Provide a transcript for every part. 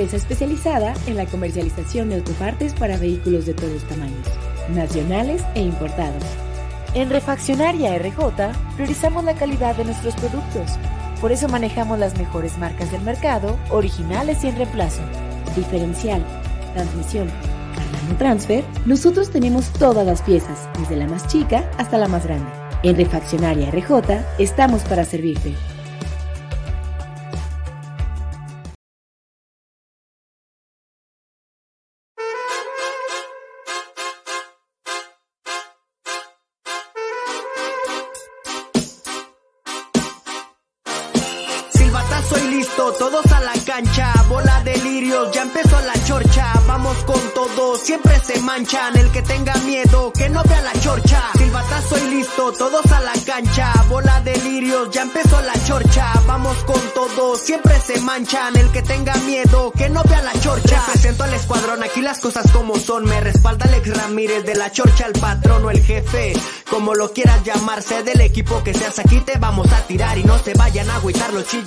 Empresa especializada en la comercialización de autopartes para vehículos de todos tamaños, nacionales e importados. En Refaccionaria RJ priorizamos la calidad de nuestros productos. Por eso manejamos las mejores marcas del mercado, originales y en reemplazo. Diferencial, transmisión, Cargando Transfer, nosotros tenemos todas las piezas, desde la más chica hasta la más grande. En Refaccionaria RJ estamos para servirte.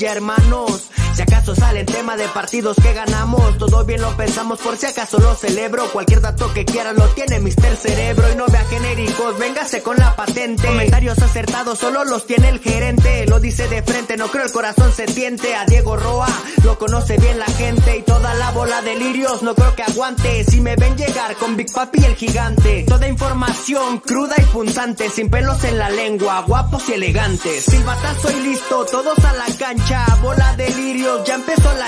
Agüitar de partidos que ganamos, todo bien lo pensamos por si acaso lo celebro. Cualquier dato que quieran lo tiene Mister Cerebro y no vea genéricos, véngase con la patente. Comentarios acertados solo los tiene el gerente, lo dice de frente, no creo el corazón se tiente. A Diego Roa lo conoce bien la gente y toda la bola de lirios no creo que aguante. Si me ven llegar con Big Papi el gigante, toda información cruda y punzante, sin pelos en la lengua, guapos y elegantes. Silbatazo y listo, todos a la cancha, bola de lirios, ya empezó la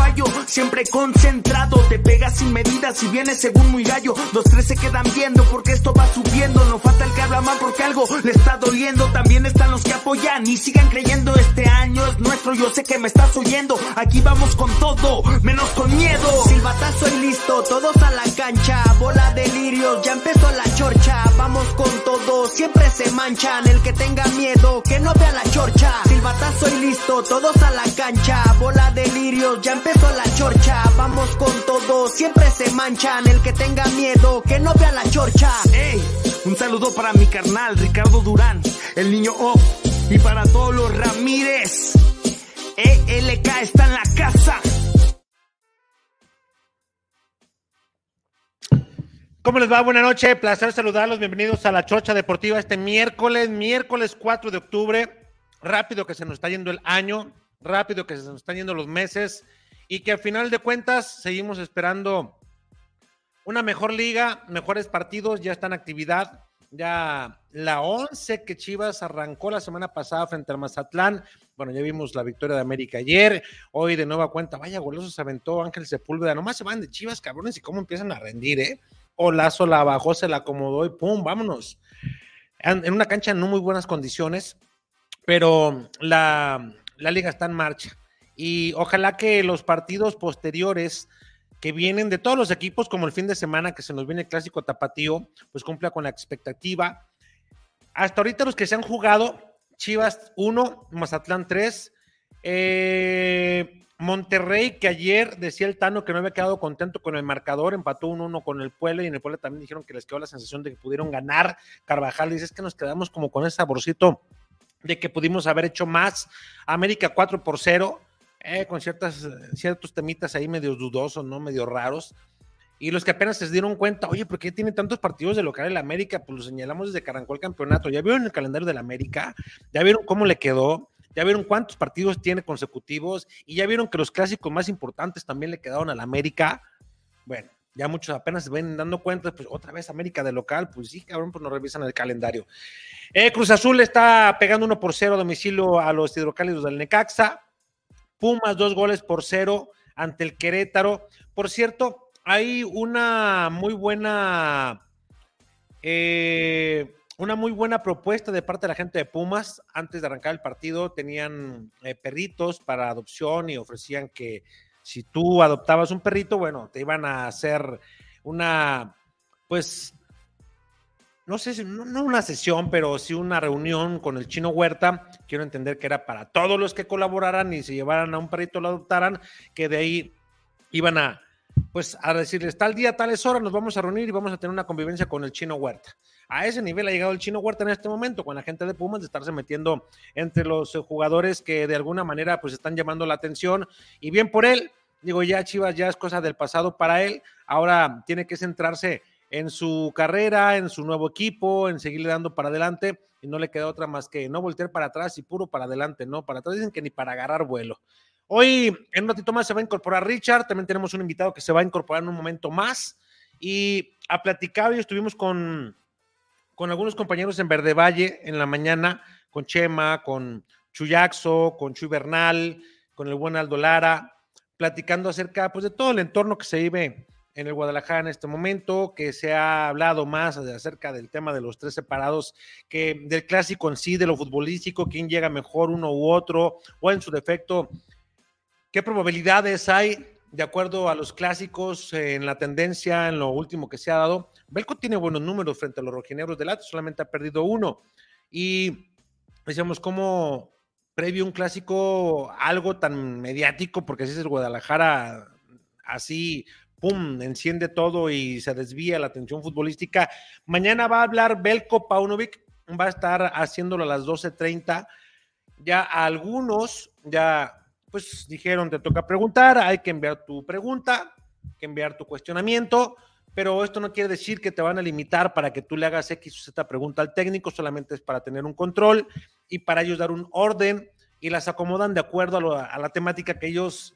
siempre concentrado, te pegas sin medidas si vienes según muy gallo, los tres se quedan viendo porque esto va subiendo, no falta el que habla mal porque algo le está doliendo, también están los que apoyan y sigan creyendo, este año es nuestro, yo sé que me estás oyendo, aquí vamos con todo, menos con miedo. Silbatazo y listo, todos a la cancha, bola de lirios, ya empezó la chorcha, vamos con todo, siempre se manchan, el que tenga miedo, que no vea la chorcha. Silbatazo y listo, todos a la cancha, bola de lirios, ya empezó la chorcha, vamos con todo, siempre se manchan, el que tenga miedo, que no vea la chorcha. Ey, un saludo para mi carnal Ricardo Durán, el niño O, y para todos los Ramírez. ELK está en la casa. ¿Cómo les va? Buenas noches, placer saludarlos. Bienvenidos a la Chocha Deportiva este miércoles, miércoles 4 de octubre. Rápido que se nos está yendo el año, rápido que se nos están yendo los meses y que al final de cuentas seguimos esperando una mejor liga, mejores partidos, ya está en actividad. Ya la 11 que Chivas arrancó la semana pasada frente al Mazatlán. Bueno, ya vimos la victoria de América ayer. Hoy de nueva cuenta, vaya goloso se aventó Ángel Sepúlveda. Nomás se van de Chivas, cabrones, y cómo empiezan a rendir, ¿eh? Olazo la bajó, se la acomodó y pum, vámonos. En, en una cancha en no muy buenas condiciones, pero la, la liga está en marcha. Y ojalá que los partidos posteriores que vienen de todos los equipos, como el fin de semana que se nos viene el clásico tapatío, pues cumpla con la expectativa. Hasta ahorita los que se han jugado, Chivas 1, Mazatlán 3, eh, Monterrey, que ayer decía el Tano que no había quedado contento con el marcador, empató 1-1 con el Puebla y en el Puebla también dijeron que les quedó la sensación de que pudieron ganar. Carvajal dice es que nos quedamos como con ese saborcito de que pudimos haber hecho más. América 4 por 0, eh, con ciertas, ciertos temitas ahí medio dudosos, ¿no? Medio raros. Y los que apenas se dieron cuenta, oye, ¿por qué tiene tantos partidos de local el América? Pues lo señalamos desde el campeonato. ¿Ya vieron el calendario del América? ¿Ya vieron cómo le quedó? ¿Ya vieron cuántos partidos tiene consecutivos? Y ya vieron que los clásicos más importantes también le quedaron al América. Bueno, ya muchos apenas se ven dando cuenta, pues otra vez América de local, pues sí, cabrón, pues no revisan el calendario. Eh, Cruz Azul está pegando uno por cero a domicilio a los hidrocálidos del Necaxa. Pumas dos goles por cero ante el Querétaro. Por cierto, hay una muy buena, eh, una muy buena propuesta de parte de la gente de Pumas. Antes de arrancar el partido tenían eh, perritos para adopción y ofrecían que si tú adoptabas un perrito, bueno, te iban a hacer una, pues, no sé si, no, no, una sesión, pero sí una reunión con el chino Huerta. Quiero entender que era para todos los que colaboraran y se llevaran a un perrito, lo adoptaran, que de ahí iban a, pues, a decirles tal día, tales horas, nos vamos a reunir y vamos a tener una convivencia con el chino Huerta. A ese nivel ha llegado el chino Huerta en este momento, con la gente de Pumas, de estarse metiendo entre los jugadores que de alguna manera pues están llamando la atención. Y bien por él, digo, ya Chivas ya es cosa del pasado para él, ahora tiene que centrarse en su carrera, en su nuevo equipo, en seguirle dando para adelante y no le queda otra más que no voltear para atrás y puro para adelante, ¿no? Para atrás dicen que ni para agarrar vuelo. Hoy, en un ratito más, se va a incorporar Richard, también tenemos un invitado que se va a incorporar en un momento más y a platicar, y estuvimos con, con algunos compañeros en Verde Valle en la mañana, con Chema, con Chuyaxo, con Chuy Bernal, con el buen Aldo Lara, platicando acerca pues, de todo el entorno que se vive en el Guadalajara en este momento, que se ha hablado más acerca del tema de los tres separados, que del clásico en sí, de lo futbolístico, quién llega mejor uno u otro, o en su defecto, qué probabilidades hay de acuerdo a los clásicos en la tendencia, en lo último que se ha dado. Belco tiene buenos números frente a los rojinegros del Atlas, solamente ha perdido uno. Y decíamos, ¿cómo previo un clásico algo tan mediático? Porque así es el Guadalajara, así pum, enciende todo y se desvía la atención futbolística. Mañana va a hablar Belko Paunovic, va a estar haciéndolo a las 12.30. Ya algunos ya pues dijeron, te toca preguntar, hay que enviar tu pregunta, que enviar tu cuestionamiento, pero esto no quiere decir que te van a limitar para que tú le hagas X o Z pregunta al técnico, solamente es para tener un control y para ellos dar un orden y las acomodan de acuerdo a, a la temática que ellos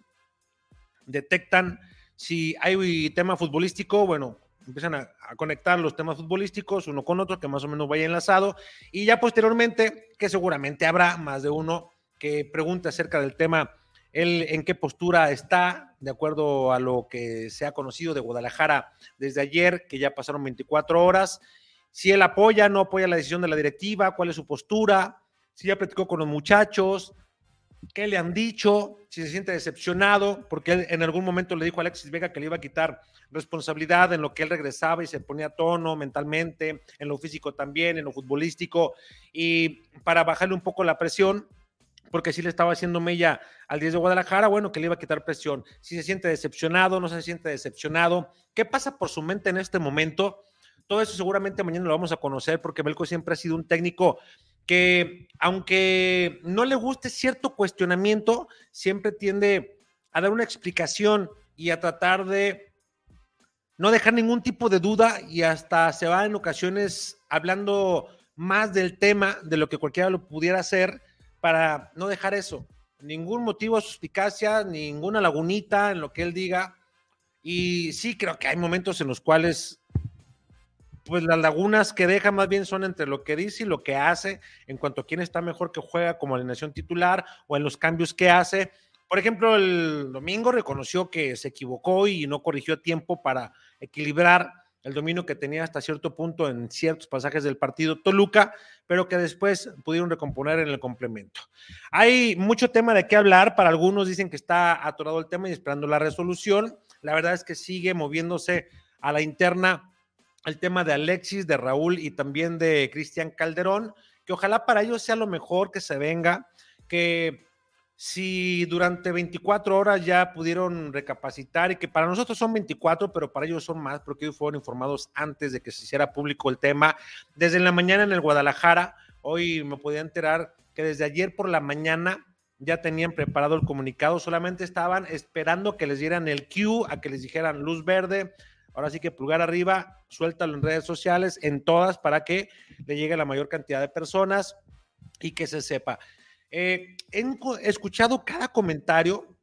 detectan si hay tema futbolístico, bueno, empiezan a, conectar los temas futbolísticos uno con otro, que más o menos vaya enlazado, y ya posteriormente, que seguramente habrá más de uno que pregunte acerca del tema, él en qué postura está, de acuerdo a lo que se ha conocido de Guadalajara desde ayer, que ya pasaron 24 horas, si él apoya, no apoya la decisión de la directiva, cuál es su postura, si ya platicó con los muchachos, qué le han dicho, si se siente decepcionado, porque él en algún momento le dijo a Alexis Vega que le iba a quitar responsabilidad en lo que él regresaba y se ponía a tono mentalmente, en lo físico también, en lo futbolístico, y para bajarle un poco la presión, porque si le estaba haciendo mella al 10 de Guadalajara, bueno, que le iba a quitar presión. Si se siente decepcionado, no se siente decepcionado, ¿qué pasa por su mente en este momento? Todo eso seguramente mañana lo vamos a conocer porque Belco siempre ha sido un técnico que aunque no le guste cierto cuestionamiento, siempre tiende a dar una explicación y a tratar de no dejar ningún tipo de duda y hasta se va en ocasiones hablando más del tema de lo que cualquiera lo pudiera hacer para no dejar eso. Ningún motivo de suspicacia, ninguna lagunita en lo que él diga. Y sí, creo que hay momentos en los cuales pues las lagunas que deja más bien son entre lo que dice y lo que hace en cuanto a quién está mejor que juega como alineación titular o en los cambios que hace. Por ejemplo, el domingo reconoció que se equivocó y no corrigió a tiempo para equilibrar el dominio que tenía hasta cierto punto en ciertos pasajes del partido Toluca, pero que después pudieron recomponer en el complemento. Hay mucho tema de qué hablar, para algunos dicen que está atorado el tema y esperando la resolución. La verdad es que sigue moviéndose a la interna el tema de Alexis, de Raúl y también de Cristian Calderón, que ojalá para ellos sea lo mejor que se venga, que si durante 24 horas ya pudieron recapacitar y que para nosotros son 24, pero para ellos son más porque ellos fueron informados antes de que se hiciera público el tema. Desde la mañana en el Guadalajara, hoy me podía enterar que desde ayer por la mañana ya tenían preparado el comunicado, solamente estaban esperando que les dieran el cue, a que les dijeran luz verde, Ahora sí que pulgar arriba, suéltalo en redes sociales, en todas, para que le llegue a la mayor cantidad de personas y que se sepa. Eh, he escuchado cada comentario.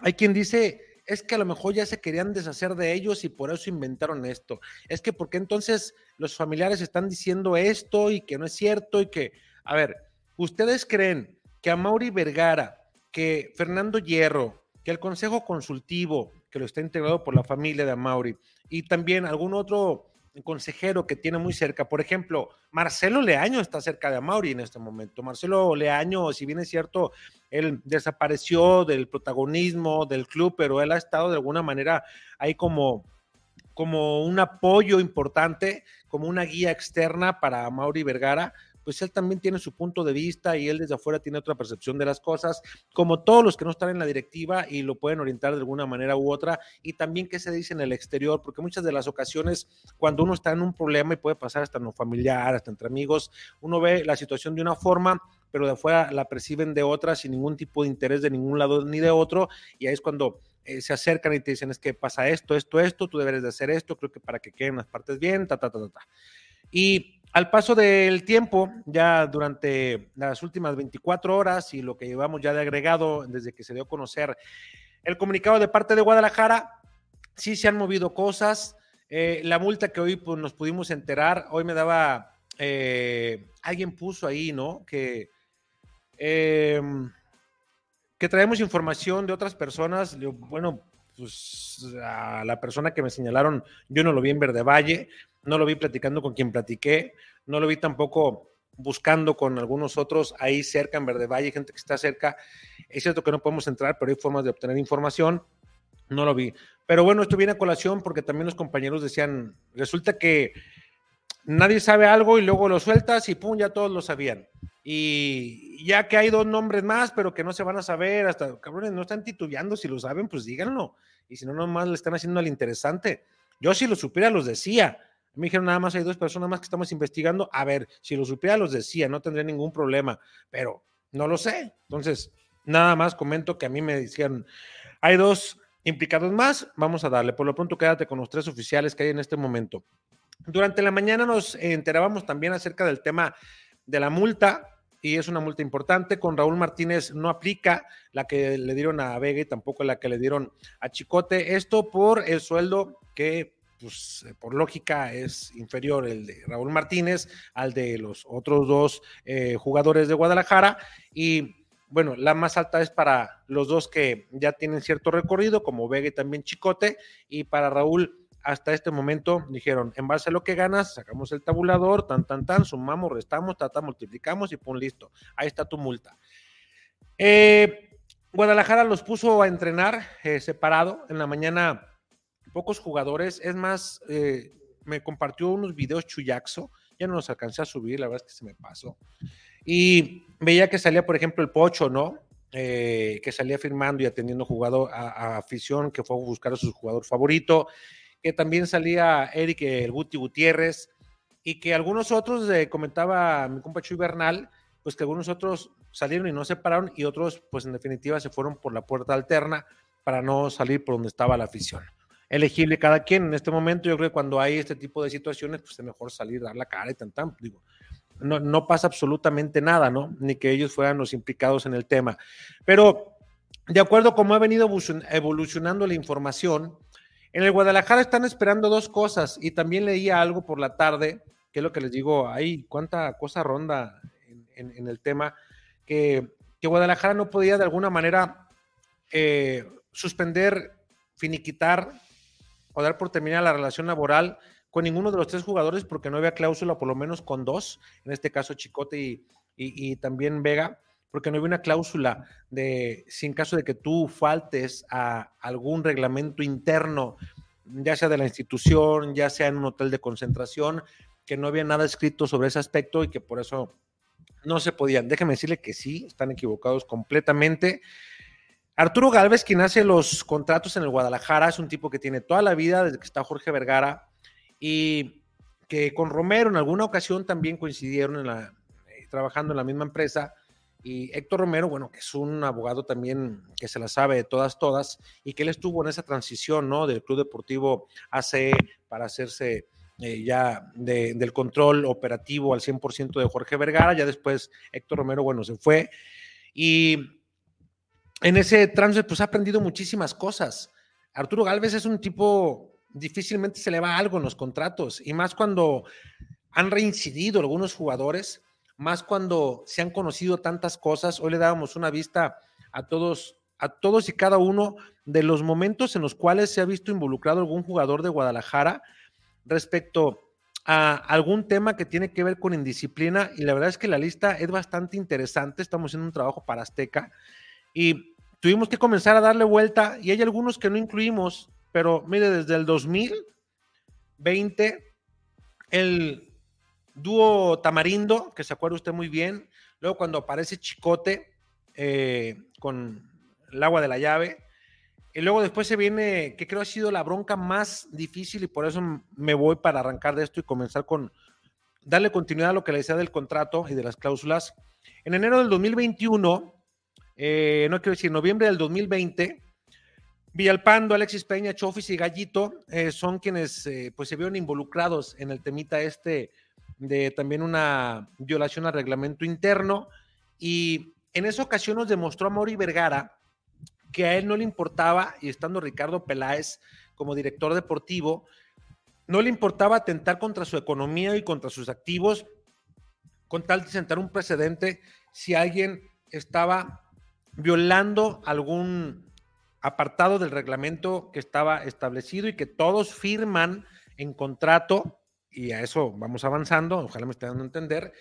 Hay quien dice, es que a lo mejor ya se querían deshacer de ellos y por eso inventaron esto. Es que porque entonces los familiares están diciendo esto y que no es cierto y que, a ver, ¿ustedes creen que a Mauri Vergara, que Fernando Hierro, que el Consejo Consultivo, que lo está integrado por la familia de Mauri, y también algún otro consejero que tiene muy cerca. Por ejemplo, Marcelo Leaño está cerca de Amauri en este momento. Marcelo Leaño, si bien es cierto, él desapareció del protagonismo del club, pero él ha estado de alguna manera ahí como como un apoyo importante, como una guía externa para Mauri Vergara, pues él también tiene su punto de vista y él desde afuera tiene otra percepción de las cosas, como todos los que no están en la directiva y lo pueden orientar de alguna manera u otra, y también qué se dice en el exterior, porque muchas de las ocasiones cuando uno está en un problema y puede pasar hasta no familiar, hasta entre amigos, uno ve la situación de una forma, pero de afuera la perciben de otra sin ningún tipo de interés de ningún lado ni de otro, y ahí es cuando eh, se acercan y te dicen es que pasa esto, esto, esto, tú deberes de hacer esto, creo que para que queden las partes bien, ta, ta, ta, ta, ta. Y al paso del tiempo, ya durante las últimas 24 horas y lo que llevamos ya de agregado desde que se dio a conocer el comunicado de parte de Guadalajara, sí se han movido cosas. Eh, la multa que hoy pues, nos pudimos enterar, hoy me daba, eh, alguien puso ahí, ¿no? Que, eh, que traemos información de otras personas. Bueno, pues a la persona que me señalaron, yo no lo vi en Verde Valle, no lo vi platicando con quien platiqué, no lo vi tampoco buscando con algunos otros ahí cerca en Verde Valle, gente que está cerca. Es cierto que no podemos entrar, pero hay formas de obtener información. No lo vi. Pero bueno, esto viene a colación porque también los compañeros decían, resulta que nadie sabe algo y luego lo sueltas y pum, ya todos lo sabían. Y ya que hay dos nombres más, pero que no se van a saber, hasta cabrones, no están titubeando, si lo saben, pues díganlo. Y si no, nomás le están haciendo al interesante. Yo si lo supiera, los decía. Me dijeron nada más hay dos personas más que estamos investigando. A ver, si lo supiera, los decía, no tendría ningún problema, pero no lo sé. Entonces, nada más comento que a mí me decían, hay dos implicados más, vamos a darle. Por lo pronto, quédate con los tres oficiales que hay en este momento. Durante la mañana nos enterábamos también acerca del tema de la multa y es una multa importante. Con Raúl Martínez no aplica la que le dieron a Vega y tampoco la que le dieron a Chicote. Esto por el sueldo que, pues, por lógica es inferior el de Raúl Martínez al de los otros dos eh, jugadores de Guadalajara. Y bueno, la más alta es para los dos que ya tienen cierto recorrido, como Vega y también Chicote. Y para Raúl hasta este momento dijeron, en base a lo que ganas, sacamos el tabulador, tan, tan, tan, sumamos, restamos, tata, multiplicamos y pum, listo. Ahí está tu multa. Eh, Guadalajara los puso a entrenar eh, separado. En la mañana, pocos jugadores. Es más, eh, me compartió unos videos Chuyaxo. Ya no los alcancé a subir, la verdad es que se me pasó. Y veía que salía, por ejemplo, el Pocho, ¿no? que salía firmando y atendiendo jugador a, a, afición, que fue a buscar a su jugador favorito que también salía Eric el Guti Gutiérrez y que algunos otros, eh, comentaba mi compa Chuy Bernal, pues que algunos otros salieron y no se pararon y otros, pues en definitiva, se fueron por la puerta alterna para no salir por donde estaba la afición. Elegible cada quien. En este momento, yo creo que cuando hay este tipo de situaciones, pues es mejor salir, dar la cara y tan, tan. Digo, no, no pasa absolutamente nada, ¿no? Ni que ellos fueran los implicados en el tema. Pero de acuerdo cómo ha venido evolucionando la información, en el Guadalajara están esperando dos cosas y también leía algo por la tarde, que es lo que les digo, ahí cuánta cosa ronda en, el tema, que, Guadalajara no podía de alguna manera eh, suspender, finiquitar o dar por terminar la relación laboral con ninguno de los tres jugadores porque no había cláusula, por lo menos con dos, en este caso Chicote y también Vega porque no había una cláusula de si en caso de que tú faltes a algún reglamento interno, ya sea de la institución, ya sea en un hotel de concentración, que no había nada escrito sobre ese aspecto y que por eso no se podían. Déjame decirle que sí, están equivocados completamente. Arturo Galvez, quien hace los contratos en el Guadalajara, es un tipo que tiene toda la vida desde que está Jorge Vergara y que con Romero en alguna ocasión también coincidieron en la, eh, trabajando en la misma empresa y Héctor Romero, bueno, que es un abogado también que se la sabe de todas, todas, y que él estuvo en esa transición, ¿no? Del Club Deportivo ACE para hacerse eh, ya del control operativo al 100% de Jorge Vergara, ya después Héctor Romero, bueno, se fue. Y en ese tránsito, pues ha aprendido muchísimas cosas. Arturo Galvez es un tipo, difícilmente se le va algo en los contratos, y más cuando han reincidido algunos jugadores más cuando se han conocido tantas cosas. Hoy le dábamos una vista a todos, a todos y cada uno de los momentos en los cuales se ha visto involucrado algún jugador de Guadalajara respecto a algún tema que tiene que ver con indisciplina y la verdad es que la lista es bastante interesante. Estamos haciendo un trabajo para Azteca y tuvimos que comenzar a darle vuelta y hay algunos que no incluimos, pero mire, desde el 2000 20, el dúo Tamarindo, que se acuerda usted muy bien, luego cuando aparece Chicote eh, con el agua de la llave, y luego después se viene, que creo ha sido la bronca más difícil y por eso me voy para arrancar de esto y comenzar con darle continuidad a lo que le decía del contrato y de las cláusulas. En enero del 2021, eh, no quiero decir, noviembre del 2020, Villalpando, Alexis Peña, Chofis y Gallito eh, son quienes eh, pues se vieron involucrados en el temita este de también una violación al reglamento interno. Y en esa ocasión nos demostró a Mauri Vergara que a él no le importaba, y estando Ricardo Peláez como director deportivo, no le importaba atentar contra su economía y contra sus activos con tal de sentar un precedente si alguien estaba violando algún apartado del reglamento que estaba establecido y que todos firman en contrato, y a eso vamos avanzando, ojalá me estén dando a entender,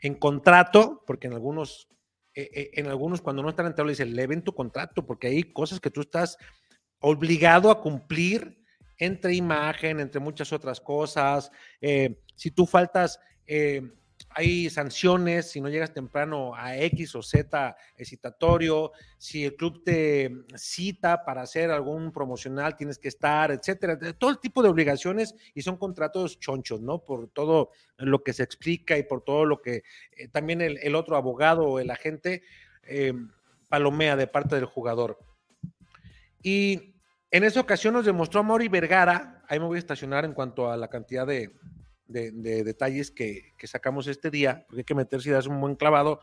en contrato, porque en algunos, eh, eh, en algunos cuando no están enterados le dicen, leven tu contrato, porque hay cosas que tú estás obligado a cumplir entre imagen, entre muchas otras cosas. Eh, si tú faltas hay sanciones si no llegas temprano a X o Z excitatorio, si el club te cita para hacer algún promocional, tienes que estar, etcétera. Todo el tipo de obligaciones y son contratos chonchos, ¿no? Por todo lo que se explica y por todo lo que eh, también el, otro abogado o el agente eh, palomea de parte del jugador. Y en esa ocasión nos demostró a Mauri Vergara, ahí me voy a estacionar en cuanto a la cantidad de, de, detalles que, sacamos este día, porque hay que meterse y darse un buen clavado.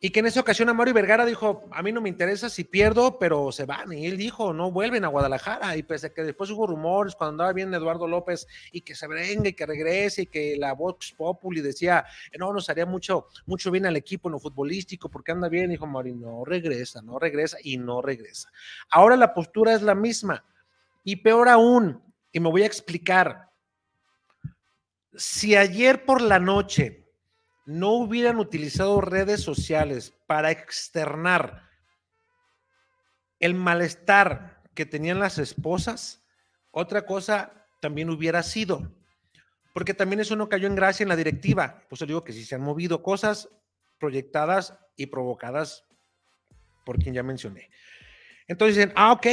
Y que en esa ocasión Mario Vergara dijo, a mí no me interesa si pierdo, pero se van. Y él dijo, no vuelven a Guadalajara. Y pese a que después hubo rumores cuando andaba bien Eduardo López y que se venga y que regrese y que la Vox Populi decía, no, nos haría mucho, mucho bien al equipo en lo futbolístico porque anda bien. Dijo Mario, no regresa, no regresa y no regresa. Ahora la postura es la misma. Y peor aún, y me voy a explicar, si ayer por la noche no hubieran utilizado redes sociales para externar el malestar que tenían las esposas, otra cosa también hubiera sido. Porque también eso no cayó en gracia en la directiva. Pues digo que si se han movido cosas proyectadas y provocadas por quien ya mencioné. Entonces dicen, ah, ok,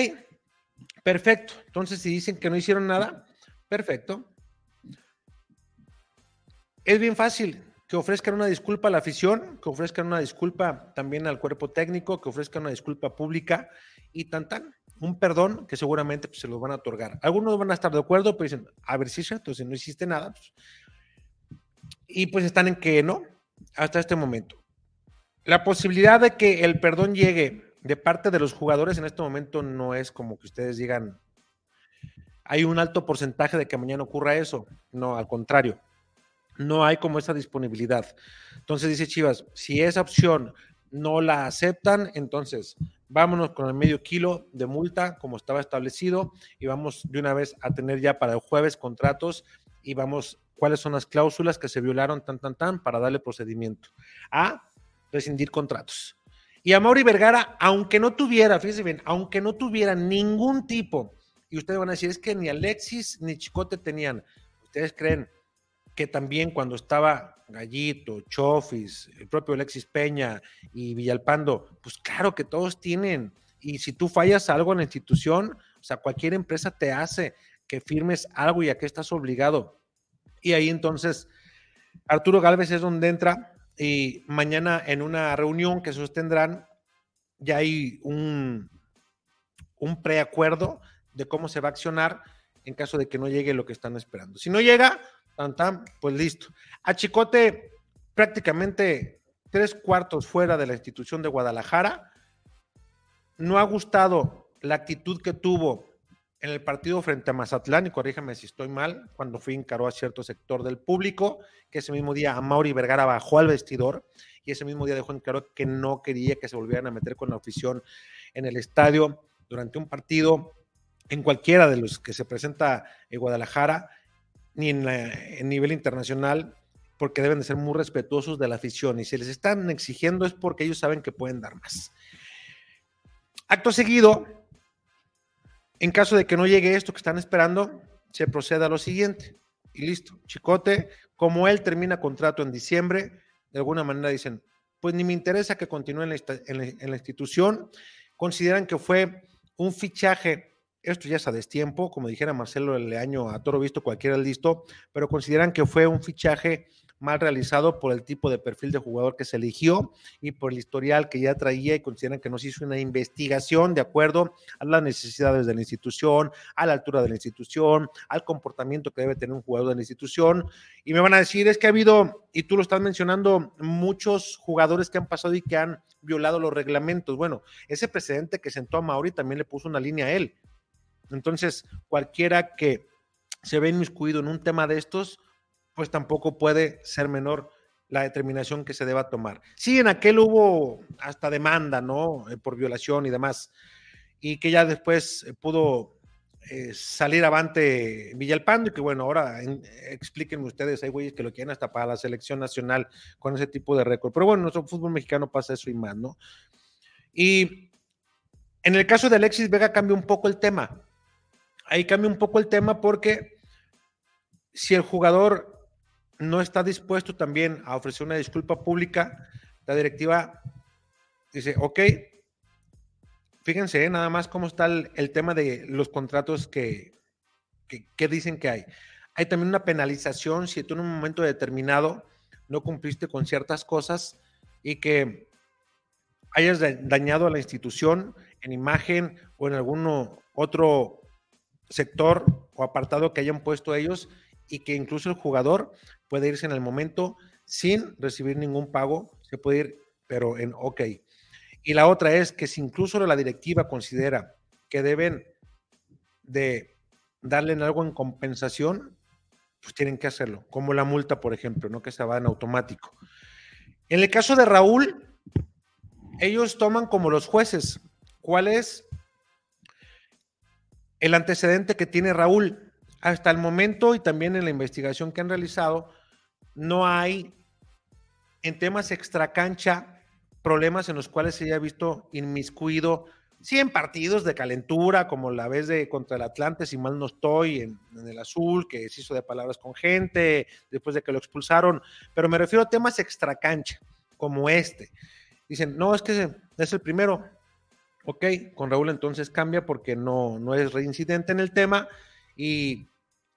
perfecto. Entonces si dicen que no hicieron nada, perfecto. Es bien fácil que ofrezcan una disculpa a la afición, que ofrezcan una disculpa también al cuerpo técnico, que ofrezcan una disculpa pública y tan tan, un perdón que seguramente pues, se los van a otorgar. Algunos van a estar de acuerdo, pero dicen, a ver si es no hiciste nada. Pues". Y pues están en que no, hasta este momento. La posibilidad de que el perdón llegue de parte de los jugadores en este momento no es como que ustedes digan, hay un alto porcentaje de que mañana ocurra eso. No, al contrario no hay como esa disponibilidad. Entonces dice Chivas, si esa opción no la aceptan, entonces vámonos con el medio kilo de multa como estaba establecido y vamos de una vez a tener ya para el jueves contratos y vamos cuáles son las cláusulas que se violaron tan tan tan para darle procedimiento a rescindir contratos. Y a Mauri Vergara, aunque no tuviera, fíjense bien, aunque no tuviera ningún tipo, y ustedes van a decir, es que ni Alexis ni Chicote tenían, ¿ustedes creen que también cuando estaba Gallito, Chofis, el propio Alexis Peña y Villalpando, pues claro que todos tienen. Y si tú fallas algo en la institución, o sea, cualquier empresa te hace que firmes algo y a qué estás obligado. Y ahí entonces Arturo Galvez es donde entra y mañana en una reunión que sostendrán ya hay un, un preacuerdo de cómo se va a accionar en caso de que no llegue lo que están esperando. Si no llega, pues listo. A Chicote prácticamente tres cuartos fuera de la institución de Guadalajara. No ha gustado la actitud que tuvo en el partido frente a Mazatlán, y corríjame si estoy mal, cuando fui encaró a cierto sector del público, que ese mismo día a Mauri Vergara bajó al vestidor y ese mismo día dejó en claro que no quería que se volvieran a meter con la afición en el estadio durante un partido en cualquiera de los que se presenta en Guadalajara ni en, la, nivel internacional, porque deben de ser muy respetuosos de la afición. Y si les están exigiendo es porque ellos saben que pueden dar más. Acto seguido, en caso de que no llegue esto que están esperando, se procede a lo siguiente. Y listo. Chicote, como él termina contrato en diciembre, de alguna manera dicen, pues ni me interesa que continúe en la, institución. Consideran que fue un fichaje esto ya es a destiempo, como dijera Marcelo Leaño, a toro visto cualquiera listo, pero consideran que fue un fichaje mal realizado por el tipo de perfil de jugador que se eligió y por el historial que ya traía y consideran que nos hizo una investigación de acuerdo a las necesidades de la institución, a la altura de la institución, al comportamiento que debe tener un jugador de la institución. Y me van a decir, es que ha habido, y tú lo estás mencionando, muchos jugadores que han pasado y que han violado los reglamentos. Bueno, ese precedente que sentó a Mauri también le puso una línea a él. Entonces, cualquiera que se ve inmiscuido en un tema de estos, pues tampoco puede ser menor la determinación que se deba tomar. Sí, en aquel hubo hasta demanda, ¿no? Eh, por violación y demás, y que ya después eh, pudo eh, salir avante Villalpando y que bueno, ahora explíquenme ustedes, hay güeyes que lo quieren hasta para la selección nacional con ese tipo de récord. Pero bueno, nuestro fútbol mexicano pasa eso y más, ¿no? Y en el caso de Alexis Vega cambia un poco el tema. Ahí cambia un poco el tema porque si el jugador no está dispuesto también a ofrecer una disculpa pública, la directiva dice, ok, fíjense ¿eh? nada más cómo está el, tema de los contratos que, que, dicen que hay. Hay también una penalización si tú en un momento determinado no cumpliste con ciertas cosas y que hayas dañado a la institución en imagen o en algún otro sector o apartado que hayan puesto ellos y que incluso el jugador puede irse en el momento sin recibir ningún pago, se puede ir, pero en OK. Y la otra es que si incluso la directiva considera que deben de darle algo en compensación, pues tienen que hacerlo, como la multa, por ejemplo, no que se va en automático. En el caso de Raúl, ellos toman como los jueces cuál es el antecedente que tiene Raúl hasta el momento y también en la investigación que han realizado, no hay en temas extracancha problemas en los cuales se haya visto inmiscuido, sí en partidos de calentura, como la vez de contra el Atlante, si mal no estoy, en, el azul, que se hizo de palabras con gente, después de que lo expulsaron, pero me refiero a temas extracancha, como este. Dicen, no, es que es el primero. Ok, con Raúl entonces cambia porque no, no es reincidente en el tema y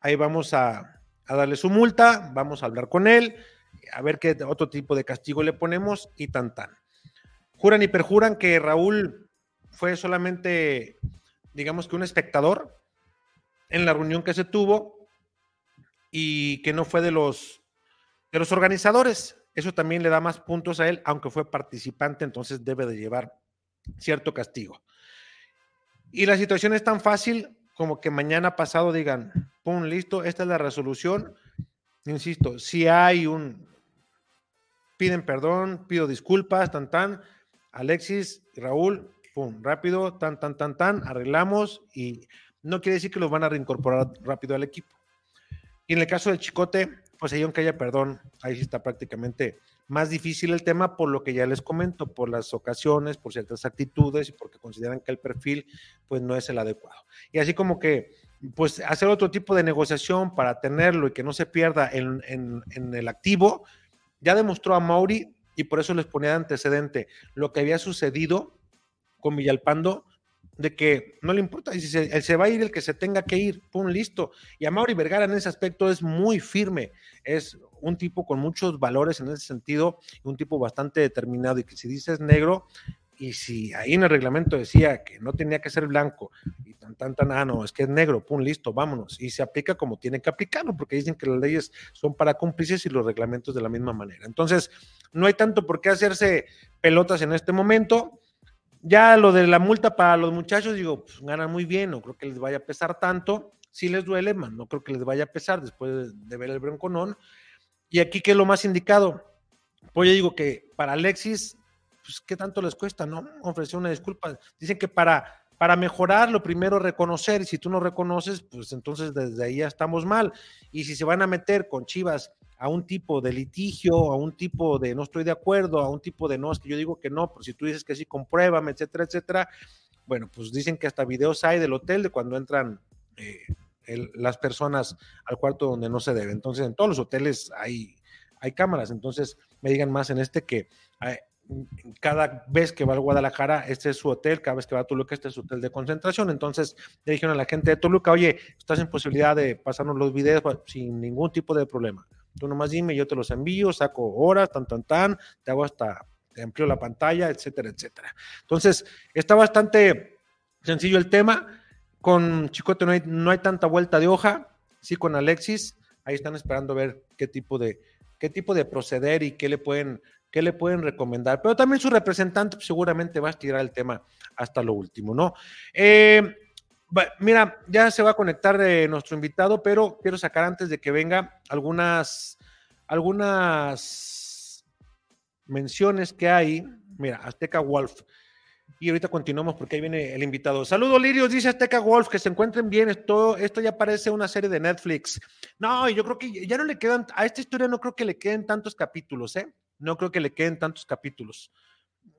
ahí vamos a, darle su multa, vamos a hablar con él, a ver qué otro tipo de castigo le ponemos y tan tan. Juran y perjuran que Raúl fue solamente, digamos que un espectador en la reunión que se tuvo y que no fue de los, de los organizadores. Eso también le da más puntos a él, aunque fue participante, entonces debe de llevar cierto castigo. Y la situación es tan fácil como que mañana pasado digan, pum, listo, esta es la resolución. Insisto, si hay un, piden perdón, pido disculpas, tan, tan, Alexis Raúl, pum, rápido, tan, tan, tan, tan, arreglamos y no quiere decir que los van a reincorporar rápido al equipo. Y en el caso del Chicote, pues ahí aunque haya perdón, ahí sí está prácticamente más difícil el tema por lo que ya les comento, por las ocasiones, por ciertas actitudes y porque consideran que el perfil pues no es el adecuado. Y así como que pues hacer otro tipo de negociación para tenerlo y que no se pierda en, en el activo, ya demostró a Mauri y por eso les ponía de antecedente lo que había sucedido con Villalpando de que no le importa, y si se, va a ir el que se tenga que ir, pum, listo. Y a Mauri Vergara en ese aspecto es muy firme, es un tipo con muchos valores en ese sentido, un tipo bastante determinado y que si dices negro, y si ahí en el reglamento decía que no tenía que ser blanco y tan, tan, tan, ah, no, es que es negro, pum, listo, vámonos. Y se aplica como tiene que aplicarlo, porque dicen que las leyes son para cómplices y los reglamentos de la misma manera. Entonces, no hay tanto por qué hacerse pelotas en este momento ya lo de la multa para los muchachos, digo, pues ganan muy bien, no creo que les vaya a pesar tanto. Si les duele, man, no creo que les vaya a pesar después de, ver el bronconón. Y aquí, ¿qué es lo más indicado? Pues yo digo que para Alexis, pues, ¿qué tanto les cuesta, no? Ofrecer una disculpa. Dicen que para, para mejorar, lo primero reconocer, y si tú no reconoces, pues entonces desde ahí ya estamos mal. Y si se van a meter con Chivas a un tipo de litigio, a un tipo de no estoy de acuerdo, a un tipo de no, es que yo digo que no, pero si tú dices que sí, compruébame, etcétera, etcétera. Bueno, pues dicen que hasta videos hay del hotel de cuando entran eh, las personas al cuarto donde no se debe. Entonces, en todos los hoteles hay, hay cámaras. Entonces, me digan más en este que cada vez que va a Guadalajara, este es su hotel, cada vez que va a Toluca, este es su hotel de concentración. Entonces, le dijeron a la gente de Toluca, oye, estás en posibilidad de pasarnos los videos sin ningún tipo de problema. Tú nomás dime, yo te los envío, saco horas, tan, tan, tan, te hago hasta, te amplio la pantalla, etcétera, etcétera. Entonces, está bastante sencillo el tema. Con Chicote no hay, no hay tanta vuelta de hoja. Sí, con Alexis, ahí están esperando ver qué tipo de, qué tipo de proceder y qué le pueden, qué le pueden recomendar. Pero también su representante pues, seguramente va a estirar el tema hasta lo último, ¿no? Eh, Mira, ya se va a conectar eh, nuestro invitado, pero quiero sacar antes de que venga algunas, algunas menciones que hay. Mira, Azteca Wolf. Y ahorita continuamos porque ahí viene el invitado. Saludos, Lirios, dice Azteca Wolf, que se encuentren bien. Esto, esto ya parece una serie de Netflix. No, yo creo que ya no le quedan, a esta historia no creo que le queden tantos capítulos, ¿eh? No creo que le queden tantos capítulos.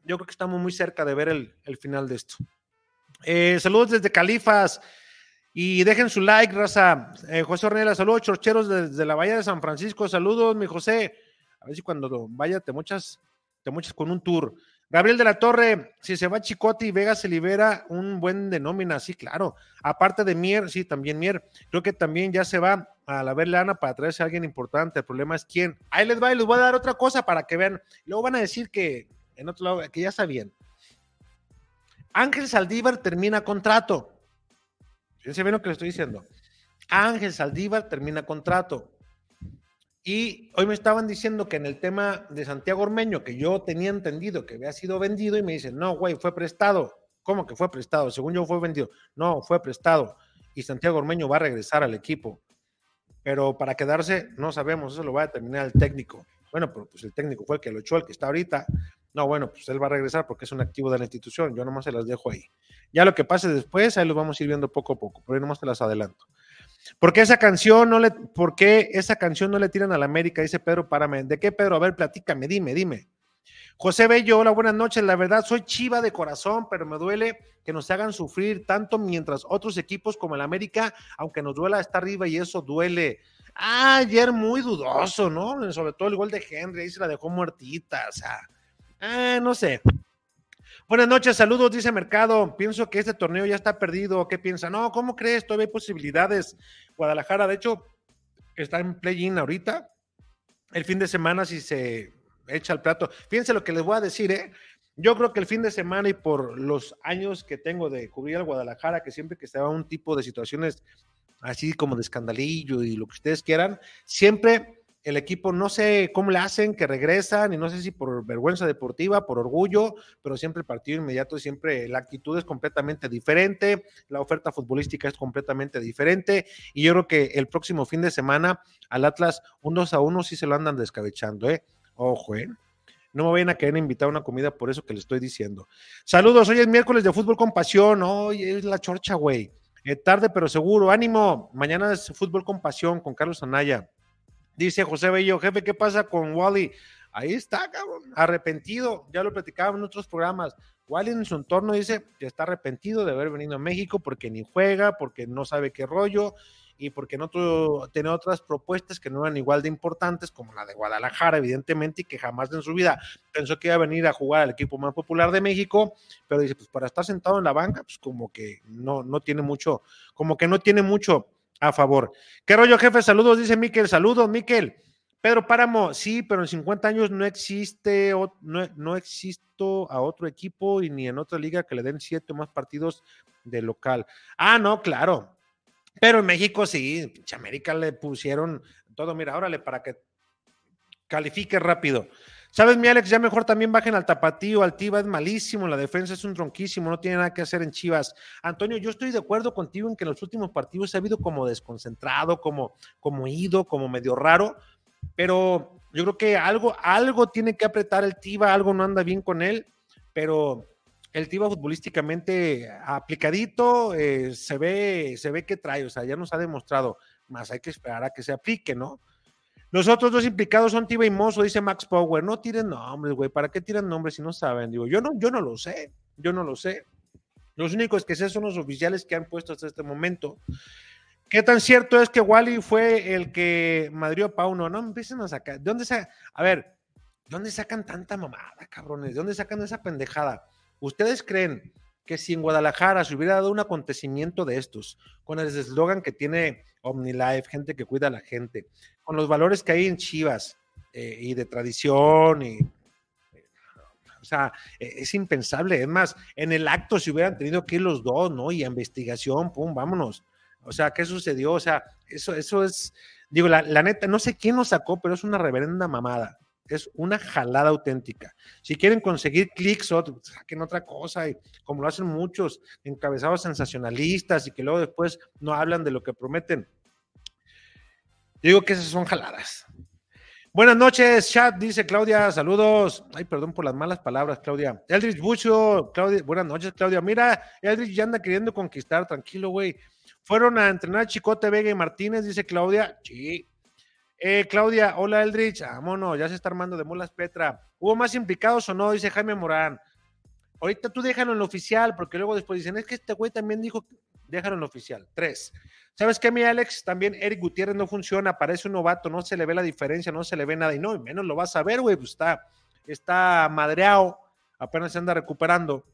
Yo creo que estamos muy cerca de ver el final de esto. Eh, saludos desde Califas. Y dejen su like, raza. Eh, José Ornella, saludos, chorcheros desde la Bahía de San Francisco. Saludos, mi José. A ver si cuando vaya te muchas, te muchas con un tour. Gabriel de la Torre, si se va Chicote y Vega se libera un buen de nómina, sí, claro. Aparte de Mier, sí, también Mier. Creo que también ya se va a la Verlana para traerse a alguien importante. El problema es quién. Ahí les va y les voy a dar otra cosa para que vean. Luego van a decir que en otro lado, que ya sabían. Ángel Saldívar termina contrato. Fíjense bien lo que le estoy diciendo. Ángel Saldívar termina contrato. Y hoy me estaban diciendo que en el tema de Santiago Ormeño, que yo tenía entendido que había sido vendido, y me dicen, no, güey, fue prestado. ¿Cómo que fue prestado? Según yo fue vendido. No, fue prestado. Y Santiago Ormeño va a regresar al equipo. Pero para quedarse, no sabemos, eso lo va a determinar el técnico. Bueno, pero pues el técnico fue el que lo echó, el que está ahorita. No, bueno, pues él va a regresar porque es un activo de la institución. Yo nomás se las dejo ahí. Ya lo que pase después, ahí lo vamos a ir viendo poco a poco, pero ahí nomás te las adelanto. ¿Por qué esa canción no le, por qué esa canción no le tiran a la América? Dice Pedro Párame. ¿De qué, Pedro? A ver, platícame, dime, dime. José Bello, hola, buenas noches. La verdad, soy chiva de corazón, pero me duele que nos hagan sufrir tanto mientras otros equipos como el América, aunque nos duela, está arriba y eso duele. Ah, ayer muy dudoso, ¿no? Sobre todo el gol de Henry, ahí se la dejó muertita, o sea eh, no sé. Buenas noches, saludos, dice Mercado. Pienso que este torneo ya está perdido. ¿Qué piensa? No, ¿cómo crees? Todavía hay posibilidades. Guadalajara, de hecho, está en play-in ahorita. El fin de semana, si se echa el plato. Fíjense lo que les voy a decir, ¿eh? Yo creo que el fin de semana y por los años que tengo de cubrir al Guadalajara, que siempre que estaba un tipo de situaciones así como de escandalillo y lo que ustedes quieran, siempre el equipo no sé cómo le hacen, que regresan, y no sé si por vergüenza deportiva, por orgullo, pero siempre el partido inmediato, siempre la actitud es completamente diferente, la oferta futbolística es completamente diferente, y yo creo que el próximo fin de semana al Atlas un 2 a 1 sí se lo andan descabechando, ¿eh? Ojo, ¿eh? No me vayan a querer invitar a una comida por eso que le estoy diciendo. Saludos, hoy es miércoles de fútbol con pasión, hoy es la chorcha, güey. Eh, tarde pero seguro, ánimo. Mañana es fútbol con pasión con Carlos Anaya. Dice José Bello, jefe, ¿qué pasa con Wally? Ahí está, cabrón, arrepentido, ya lo platicaba en otros programas. Wally en su entorno dice que está arrepentido de haber venido a México porque ni juega, porque no sabe qué rollo y porque no tiene otras propuestas que no eran igual de importantes como la de Guadalajara, evidentemente, y que jamás en su vida pensó que iba a venir a jugar al equipo más popular de México, pero dice, pues para estar sentado en la banca, pues como que no, no tiene mucho, como que no tiene mucho a favor. ¿Qué rollo, jefe? Saludos, dice Miquel. Saludos, Miquel. Pedro Páramo, sí, pero en 50 años no existe, no, no existo a otro equipo y ni en otra liga que le den siete más partidos de local. Ah, no, claro. Pero en México sí, América le pusieron todo, mira, órale, para que califique rápido. ¿Sabes, mi Alex? Ya mejor también bajen al tapatío, al Tiva es malísimo, la defensa es un tronquísimo, no tiene nada que hacer en Chivas. Antonio, yo estoy de acuerdo contigo en que en los últimos partidos ha habido como desconcentrado, como, como ido, como medio raro, pero yo creo que algo, algo tiene que apretar el Tiva, algo no anda bien con él, pero el Tiva futbolísticamente aplicadito, eh, se, ve, se ve que trae, o sea, ya nos ha demostrado, más hay que esperar a que se aplique, ¿no? Los otros dos implicados son Tiva y Mozo, dice Max Power. No tiren nombres, güey. ¿Para qué tiran nombres si no saben? Digo, yo no, yo no lo sé. Yo no lo sé. Los únicos que sé son los oficiales que han puesto hasta este momento. ¿Qué tan cierto es que Wally fue el que madrió a Pauno? No empiecen a sacar. ¿De dónde sacan? A ver, ¿de dónde sacan tanta mamada, cabrones? ¿De dónde sacan esa pendejada? ¿Ustedes creen que si en Guadalajara se hubiera dado un acontecimiento de estos, con el eslogan que tiene OmniLife, gente que cuida a la gente, con los valores que hay en Chivas eh, y de tradición y o sea, e, es impensable. Es más, en el acto se hubieran tenido que ir los dos, ¿no? Y a investigación, pum, vámonos. O sea, ¿qué sucedió? O sea, eso, eso es, digo, la, neta, no sé quién nos sacó, pero es una reverenda mamada. Es una jalada auténtica. Si quieren conseguir clics, saquen otra cosa, y como lo hacen muchos, encabezados sensacionalistas y que luego después no hablan de lo que prometen. Digo que esas son jaladas. Buenas noches, chat, dice Claudia, saludos. Ay, perdón por las malas palabras, Claudia. Eldridge Bucho, Claudia, buenas noches, Claudia. Mira, Eldridge ya anda queriendo conquistar, tranquilo, güey. Fueron a entrenar Chicote Vega y Martínez, dice Claudia. Sí. Eh, Claudia, hola Eldridge, vámonos, ya se está armando de mulas Petra. ¿Hubo más implicados o no? Dice Jaime Morán. Ahorita tú déjalo en lo oficial, porque luego después dicen, es que este güey también dijo, déjalo en lo oficial. Tres. ¿Sabes qué, mi Alex? También Eric Gutiérrez no funciona, parece un novato, no se le ve la diferencia, no se le ve nada, y no, menos lo vas a ver, güey, pues está, está madreado, apenas se anda recuperando.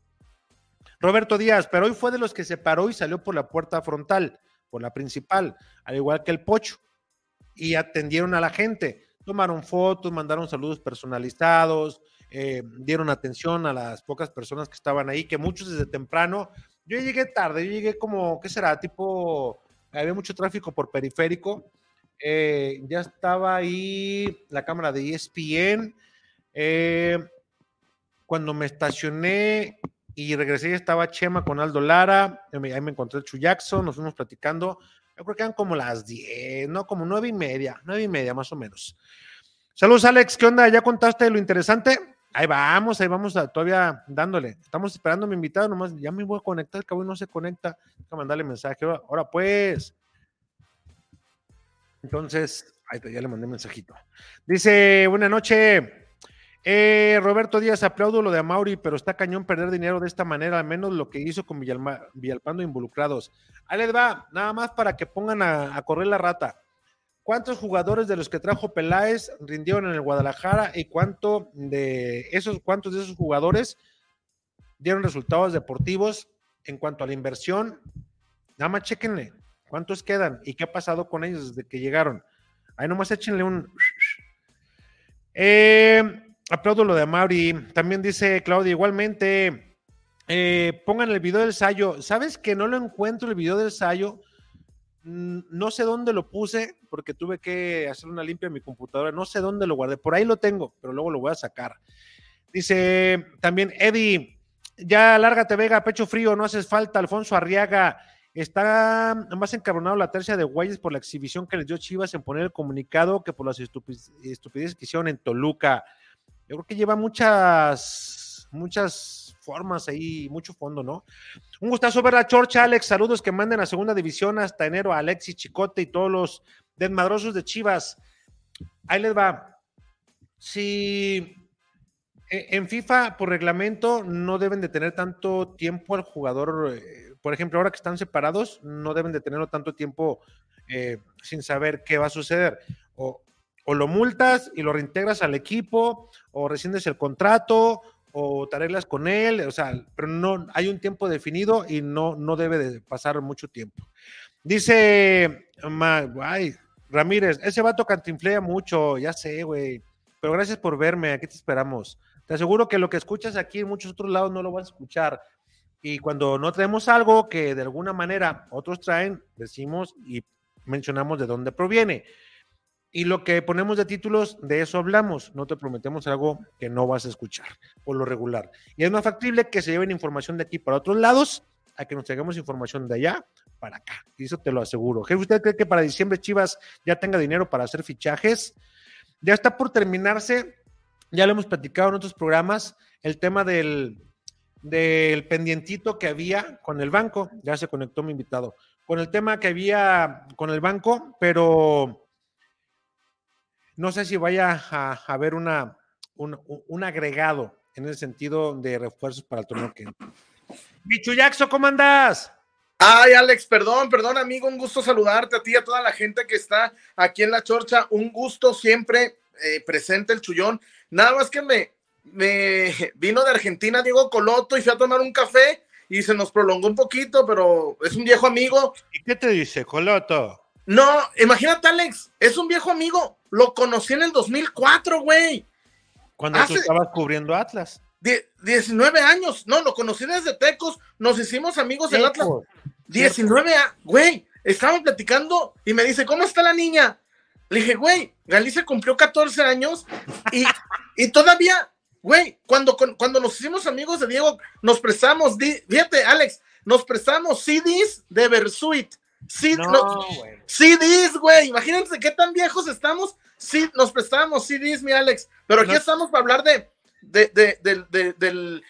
Roberto Díaz, pero hoy fue de los que se paró y salió por la puerta frontal, por la principal, al igual que el Pocho, y atendieron a la gente, tomaron fotos, mandaron saludos personalizados, eh, dieron atención a las pocas personas que estaban ahí, que muchos desde temprano, yo llegué tarde, yo llegué como, ¿qué será? Tipo había mucho tráfico por periférico. Eh, ya estaba ahí la cámara de ESPN. Eh, cuando me estacioné y regresé, estaba Chema con Aldo Lara. Ahí me encontré el Chu Jackson, nos fuimos platicando. Yo creo que eran como las 10, no, como nueve y media, nueve y media más o menos. Saludos, Alex. ¿Qué onda? ¿Ya contaste lo interesante? Ahí vamos, ahí vamos todavía dándole. Estamos esperando a mi invitado, nomás ya me voy a conectar, el cabrón no se conecta. Hay que mandarle mensaje. Ahora, pues. Entonces, ahí ya le mandé mensajito. Dice, buena noche. Eh, Roberto Díaz, aplaudo lo de Amauri, pero está cañón perder dinero de esta manera, al menos lo que hizo con Villalpando involucrados. Ahí les va, nada más para que pongan a correr la rata. ¿Cuántos jugadores de los que trajo Peláez rindieron en el Guadalajara y cuánto de esos, cuántos de esos jugadores dieron resultados deportivos en cuanto a la inversión? Nada más chequenle cuántos quedan y qué ha pasado con ellos desde que llegaron. Ahí nomás échenle un. Eh, aplaudo lo de Mauri. También dice Claudia, igualmente, eh, pongan el video del ensayo. ¿Sabes que no lo encuentro el video del ensayo? Mm, no sé dónde lo puse porque tuve que hacer una limpia en mi computadora, no sé dónde lo guardé, por ahí lo tengo, pero luego lo voy a sacar. Dice también Eddie, ya lárgate Vega, pecho frío, no haces falta, Alfonso Arriaga, está más encabronado la tercia de Guayes por la exhibición que les dio Chivas en poner el comunicado que por las estupideces que hicieron en Toluca. Yo creo que lleva muchas, muchas formas ahí, mucho fondo, ¿no? Un gustazo ver a Chorcha, Alex. Saludos que manden a segunda división hasta enero a Alexis Chicote y todos los desmadrosos de Chivas. Ahí les va. Si eh, en FIFA, por reglamento, no deben de tener tanto tiempo al jugador. Eh, por ejemplo, ahora que están separados, no deben de tenerlo tanto tiempo eh, sin saber qué va a suceder. O, o lo multas y lo reintegras al equipo, o rescindes el contrato, o te arreglas con él, o sea, pero no hay un tiempo definido y no, no debe de pasar mucho tiempo. Dice ay, Ramírez, ese vato cantinflea mucho, ya sé, güey, pero gracias por verme, aquí te esperamos. Te aseguro que lo que escuchas aquí en muchos otros lados no lo vas a escuchar. Y cuando no traemos algo que de alguna manera otros traen, decimos y mencionamos de dónde proviene. Y lo que ponemos de títulos, de eso hablamos. No te prometemos algo que no vas a escuchar, por lo regular. Y es más factible que se lleven información de aquí para otros lados a que nos traigamos información de allá para acá. Y eso te lo aseguro. ¿usted cree que para diciembre Chivas ya tenga dinero para hacer fichajes? Ya está por terminarse, ya lo hemos platicado en otros programas, el tema del, del pendientito que había con el banco. Ya se conectó mi invitado. Con el tema que había con el banco, pero no sé si vaya a, haber una, un, agregado en el sentido de refuerzos para el torneo que Jackson, ¿cómo andas? Ay, Alex, perdón, perdón, amigo, un gusto saludarte a ti y a toda la gente que está aquí en la chorcha. Un gusto siempre eh, presente el chullón. Nada más que me, me vino de Argentina Diego Coloto y fui a tomar un café y se nos prolongó un poquito, pero es un viejo amigo. ¿Y qué te dice, Coloto? No, imagínate, Alex, es un viejo amigo. Lo conocí en el 2004, güey. Cuando tú estabas cubriendo Atlas. 19 años. No, lo conocí desde Tecos. Nos hicimos amigos del Atlas. 19 años. Güey, estábamos platicando y me dice, ¿cómo está la niña? Le dije, güey, Galicia cumplió 14 años y, y todavía, güey, cuando, cuando nos hicimos amigos de Diego, nos prestamos, fíjate, Alex, nos prestamos CDs de Versuit. Sí, no, CDs, güey, imagínense qué tan viejos estamos. Sí, nos prestamos CDs, mi Alex, pero aquí estamos para hablar de, de, del,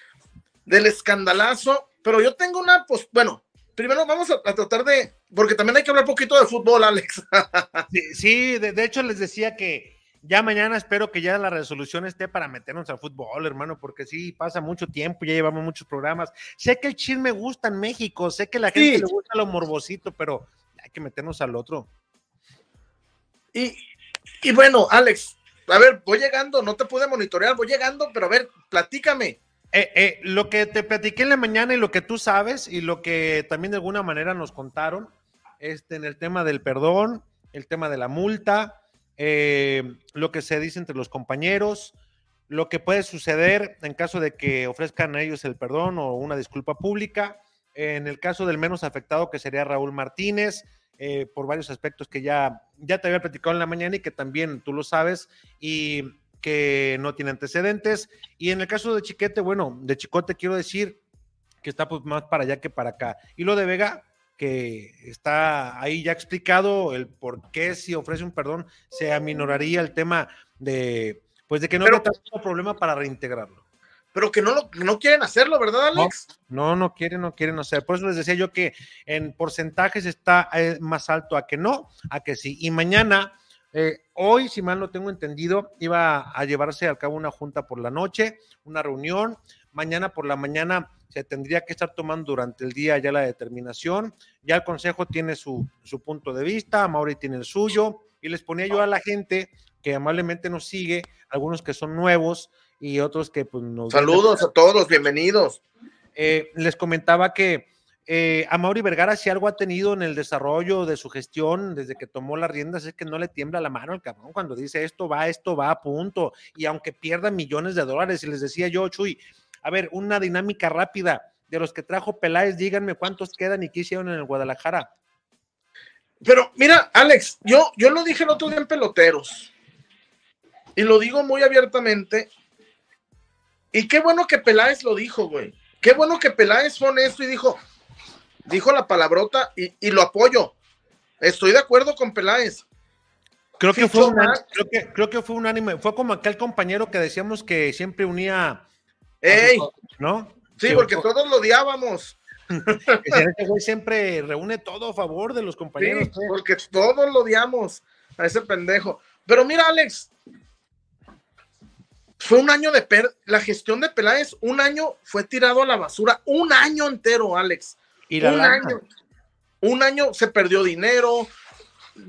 del escandalazo. Pero yo tengo una, pues, bueno, primero vamos a, tratar de, porque también hay que hablar un poquito de fútbol, Alex. sí, de, hecho les decía que ya mañana espero que ya la resolución esté para meternos al fútbol, hermano, porque sí, pasa mucho tiempo, ya llevamos muchos programas. Sé que el chisme gusta en México, sé que la gente le gusta lo morbosito, pero hay que meternos al otro. Y, y bueno, Alex, a ver, voy llegando, no te pude monitorear, voy llegando, pero a ver, platícame. Eh, eh, lo que te platiqué en la mañana y lo que tú sabes y lo que también de alguna manera nos contaron este, en el tema del perdón, el tema de la multa, eh, lo que se dice entre los compañeros, lo que puede suceder en caso de que ofrezcan a ellos el perdón o una disculpa pública. En el caso del menos afectado, que sería Raúl Martínez, por varios aspectos que ya, ya te había platicado en la mañana y que también tú lo sabes. Y que no tiene antecedentes. Y en el caso de Chiquete, bueno, de Chicote quiero decir que está pues más para allá que para acá. Y lo de Vega, que está ahí ya explicado el por qué si ofrece un perdón se aminoraría el tema de pues de que no hay tanto problema para reintegrarlo. Pero que no lo no quieren hacerlo, ¿verdad, Alex? No, no, quieren, no quieren hacer. Por eso les decía yo que en porcentajes está eh, más alto a que no, a que sí. Y mañana eh, hoy, si mal no tengo entendido, iba a llevarse a cabo una junta por la noche, una reunión. Mañana por la mañana se tendría que estar tomando durante el día ya la determinación. Ya el Consejo tiene su, punto de vista, Mauri tiene el suyo, y les ponía yo a la gente que amablemente nos sigue, algunos que son nuevos y otros que pues nos... Saludos a todos, bienvenidos. Eh, les comentaba que eh, a Mauri Vergara, si algo ha tenido en el desarrollo de su gestión desde que tomó las riendas, es que no le tiembla la mano al cabrón cuando dice esto va, esto va, a punto. Y aunque pierda millones de dólares, y les decía yo, Chuy, a ver, una dinámica rápida de los que trajo Peláez, díganme cuántos quedan y qué hicieron en el Guadalajara. Pero mira, Alex, yo, yo lo dije el otro día en Peloteros y lo digo muy abiertamente. Y qué bueno que Peláez lo dijo, güey. Qué bueno que Peláez fue honesto y dijo, dijo la palabrota y, lo apoyo. Estoy de acuerdo con Peláez. Creo que, fue un, creo, que, creo que fue unánime. Fue como aquel compañero que decíamos que siempre unía. ¡Ey! ¿No? Sí, porque todos lo odiábamos. ese güey siempre reúne todo a favor de los compañeros. Sí, porque todos lo odiamos a ese pendejo. Pero mira, Alex, fue un año de per la gestión de Peláez, un año fue tirado a la basura, un año entero, Alex un, año, un año se perdió dinero,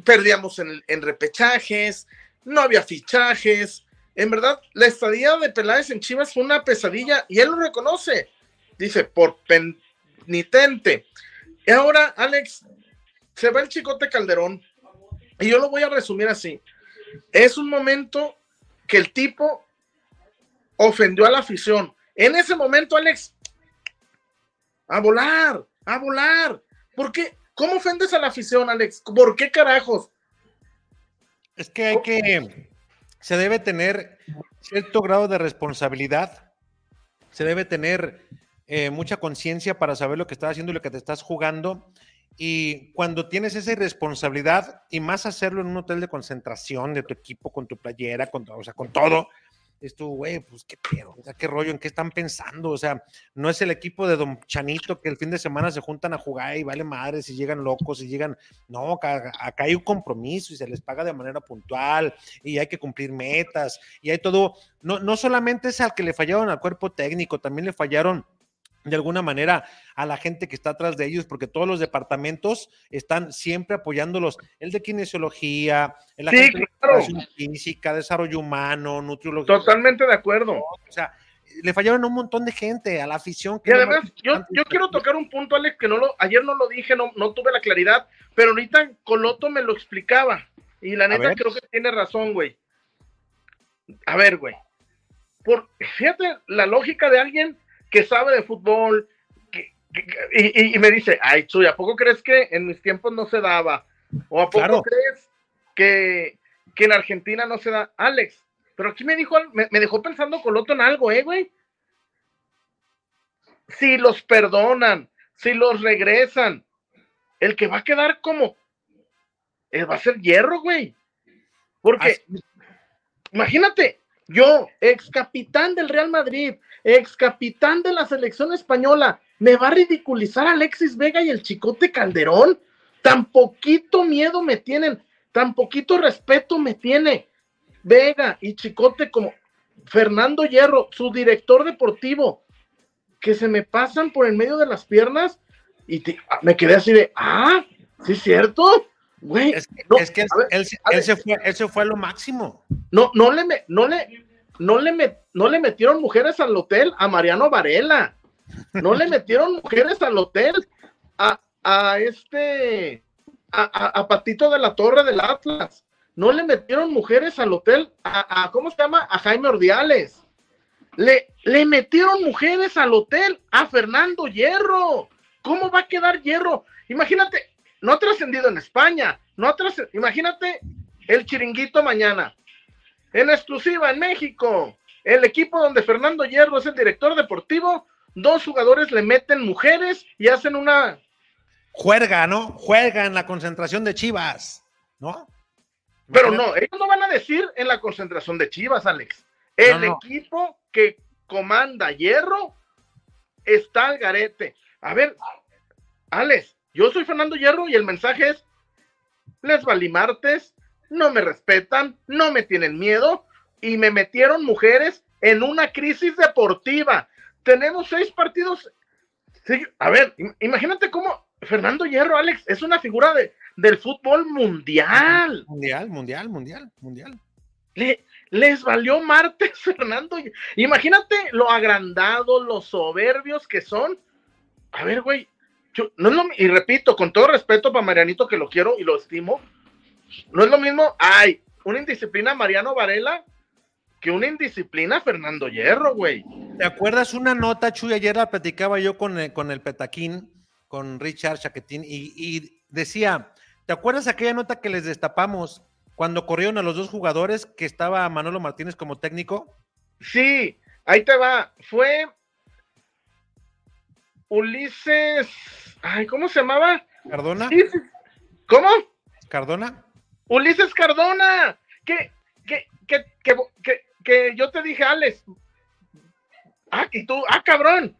perdíamos en, repechajes, no había fichajes. En verdad, la estadía de Peláez en Chivas fue una pesadilla y él lo reconoce. Dice, por penitente. Y ahora, Alex, se va el chicote Calderón. Y yo lo voy a resumir así. Es un momento que el tipo ofendió a la afición. En ese momento, Alex, a volar a volar. ¿Por qué? ¿Cómo ofendes a la afición, Alex? ¿Por qué carajos? Es que hay que, se debe tener cierto grado de responsabilidad, se debe tener eh, mucha conciencia para saber lo que estás haciendo y lo que te estás jugando. Y cuando tienes esa irresponsabilidad, y más hacerlo en un hotel de concentración de tu equipo, con tu playera, con, o sea, con todo, esto, güey, pues qué pedo, o sea, qué rollo, en qué están pensando, o sea, no es el equipo de Don Chanito que el fin de semana se juntan a jugar y vale madres y llegan locos y llegan, no, acá, hay un compromiso y se les paga de manera puntual y hay que cumplir metas y hay todo, no, no solamente es al que le fallaron al cuerpo técnico, también le fallaron de alguna manera a la gente que está atrás de ellos, porque todos los departamentos están siempre apoyándolos. El de kinesiología, el sí, de física, desarrollo humano, nutriología. Totalmente de acuerdo. O sea, le fallaron un montón de gente, a la afición. y además, yo, yo quiero tocar un punto, Alex, que no lo, ayer no lo dije, no, no tuve la claridad, pero ahorita Coloto me lo explicaba. Y la neta creo que tiene razón, güey. A ver, güey. Por, fíjate la lógica de alguien que sabe de fútbol, y, me dice, ay, Chuy, ¿a poco crees que en mis tiempos no se daba? ¿O a poco crees que, que, en Argentina no se da? Alex, pero aquí me dijo, me, dejó pensando Coloto en algo, ¿eh, güey? Si los perdonan, si los regresan, el que va a quedar como, eh, va a ser hierro, güey. Porque, imagínate, yo, ex capitán del Real Madrid, ex capitán de la selección española, me va a ridiculizar Alexis Vega y el Chicote Calderón. Tan poquito miedo me tienen, tan poquito respeto me tiene Vega y Chicote como Fernando Hierro, su director deportivo, que se me pasan por el medio de las piernas y me quedé así de, ah, sí es cierto, güey. Es que, él, se fue, él se fue a lo máximo. No, no le, no le, no le, no le metieron mujeres al hotel a Mariano Varela. No le metieron mujeres al hotel a, a este, a, Patito de la Torre del Atlas. No le metieron mujeres al hotel a, ¿cómo se llama? A Jaime Ordiales. Le, le metieron mujeres al hotel a Fernando Hierro. ¿Cómo va a quedar Hierro? Imagínate, no ha trascendido en España, no ha imagínate el chiringuito mañana. En exclusiva en México, el equipo donde Fernando Hierro es el director deportivo, dos jugadores le meten mujeres y hacen una... Juerga, ¿no? Juega en la concentración de Chivas, ¿no? Pero no, ellos no van a decir en la concentración de Chivas, Alex. El equipo que comanda Hierro está al garete. A ver, Alex, yo soy Fernando Hierro y el mensaje es, les valí martes, no me respetan, no me tienen miedo y me metieron mujeres en una crisis deportiva. Tenemos seis partidos. a ver, imagínate cómo Fernando Hierro, Alex, es una figura de, del fútbol mundial. Mundial, mundial, mundial, mundial. Le, les valió martes, Fernando. Imagínate lo agrandado, los soberbios que son. A ver, güey, no y repito, con todo respeto para Marianito, que lo quiero y lo estimo, no es lo mismo, hay una indisciplina Mariano Varela que una indisciplina Fernando Hierro, güey. ¿Te acuerdas una nota, Chuy? Ayer la platicaba yo con el, con el Petaquín, con Richard Chaquetín, y, decía, ¿te acuerdas aquella nota que les destapamos cuando corrieron a los dos jugadores que estaba Manolo Martínez como técnico? Sí, ahí te va. Fue Ulises. Ay, ¿cómo se llamaba? ¿Cardona? ¿Cómo? ¿Cardona? Ulises Cardona, que, que, que, que, que yo te dije, Alex, ah, y tú, ah, cabrón.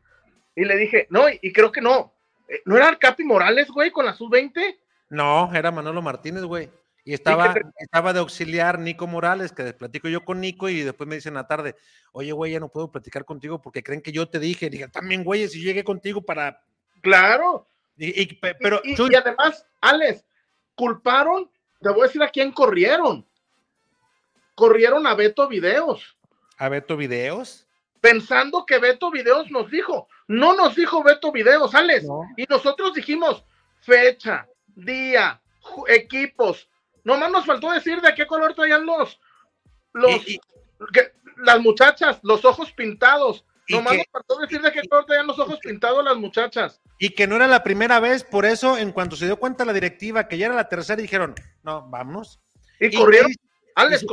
Y le dije, no, y, creo que no. Eh, ¿No era Capi Morales, güey, con la sub-20? No, era Manolo Martínez, güey. Y estaba, estaba de auxiliar Nico Morales, que platico yo con Nico y después me dicen en la tarde, oye, güey, ya no puedo platicar contigo porque creen que yo te dije. Dije, también, güey, si llegué contigo para... Claro. Y, pero, y además, Alex, culparon te voy a decir a quién corrieron. Corrieron a Beto Videos. ¿A Beto Videos? Pensando que Beto Videos nos dijo. No nos dijo Beto Videos, Alex. Y nosotros dijimos fecha, día, equipos. Nomás nos faltó decir de qué color traían los, los las muchachas, los ojos pintados. Nomás nos faltó decir de qué color traían los ojos pintados las muchachas. Y que no era la primera vez, por eso, en cuanto se dio cuenta la directiva que ya era la tercera, dijeron, no, vamos. Y, corrieron, Alex,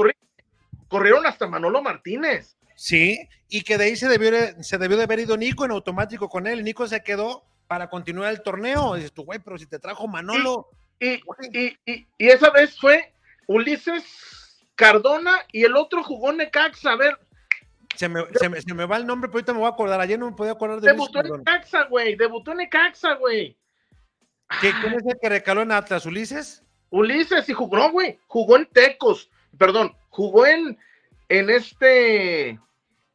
corrieron, hasta Manolo Martínez. Sí, y que de ahí se debió, se debió de haber ido Nico en automático con él. Nico se quedó para continuar el torneo. Dices tú, güey, pero si te trajo Manolo. Y, y, y, esa vez fue Ulises Cardona y el otro jugó Necaxa. A ver, se me, se, me, va el nombre, pero ahorita me voy a acordar. Ayer no me podía acordar de Debutó en Necaxa, güey. Debutó en Necaxa, güey. ¿Quién es el que recaló en Atlas? ¿Ulises? Ulises, y jugó, güey. Jugó en Tecos. Perdón, jugó en, en este.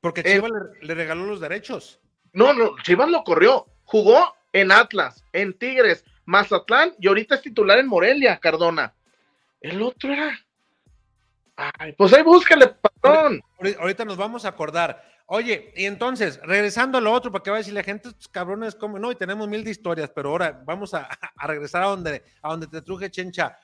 Porque Chivas le, regaló los derechos. No, no, Chivas lo corrió. Jugó en Atlas, en Tigres, Mazatlán y ahorita es titular en Morelia, Cardona. El otro era. Ay, pues ahí búscale, Ahorita nos vamos a acordar. Oye, y entonces, regresando a lo otro, porque va a decir la gente, estos cabrones, como no, y tenemos mil de historias, pero ahora vamos a, regresar a donde, a donde te truje Chencha.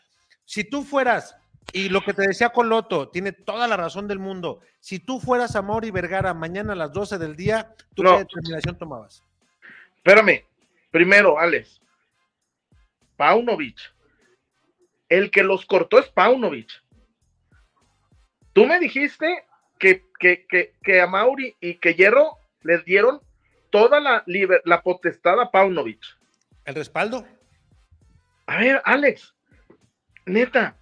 Si tú fueras, y lo que te decía con Loto, tiene toda la razón del mundo, si tú fueras a Mauri Vergara mañana a las 12 del día, ¿tú qué determinación tomabas? Espérame, primero, Alex, Paunovic. El que los cortó es Paunovic. Tú me dijiste que, que, a Mauri y que Hierro les dieron toda la, la potestad a Paunovic. ¿El respaldo? A ver, Alex, neta.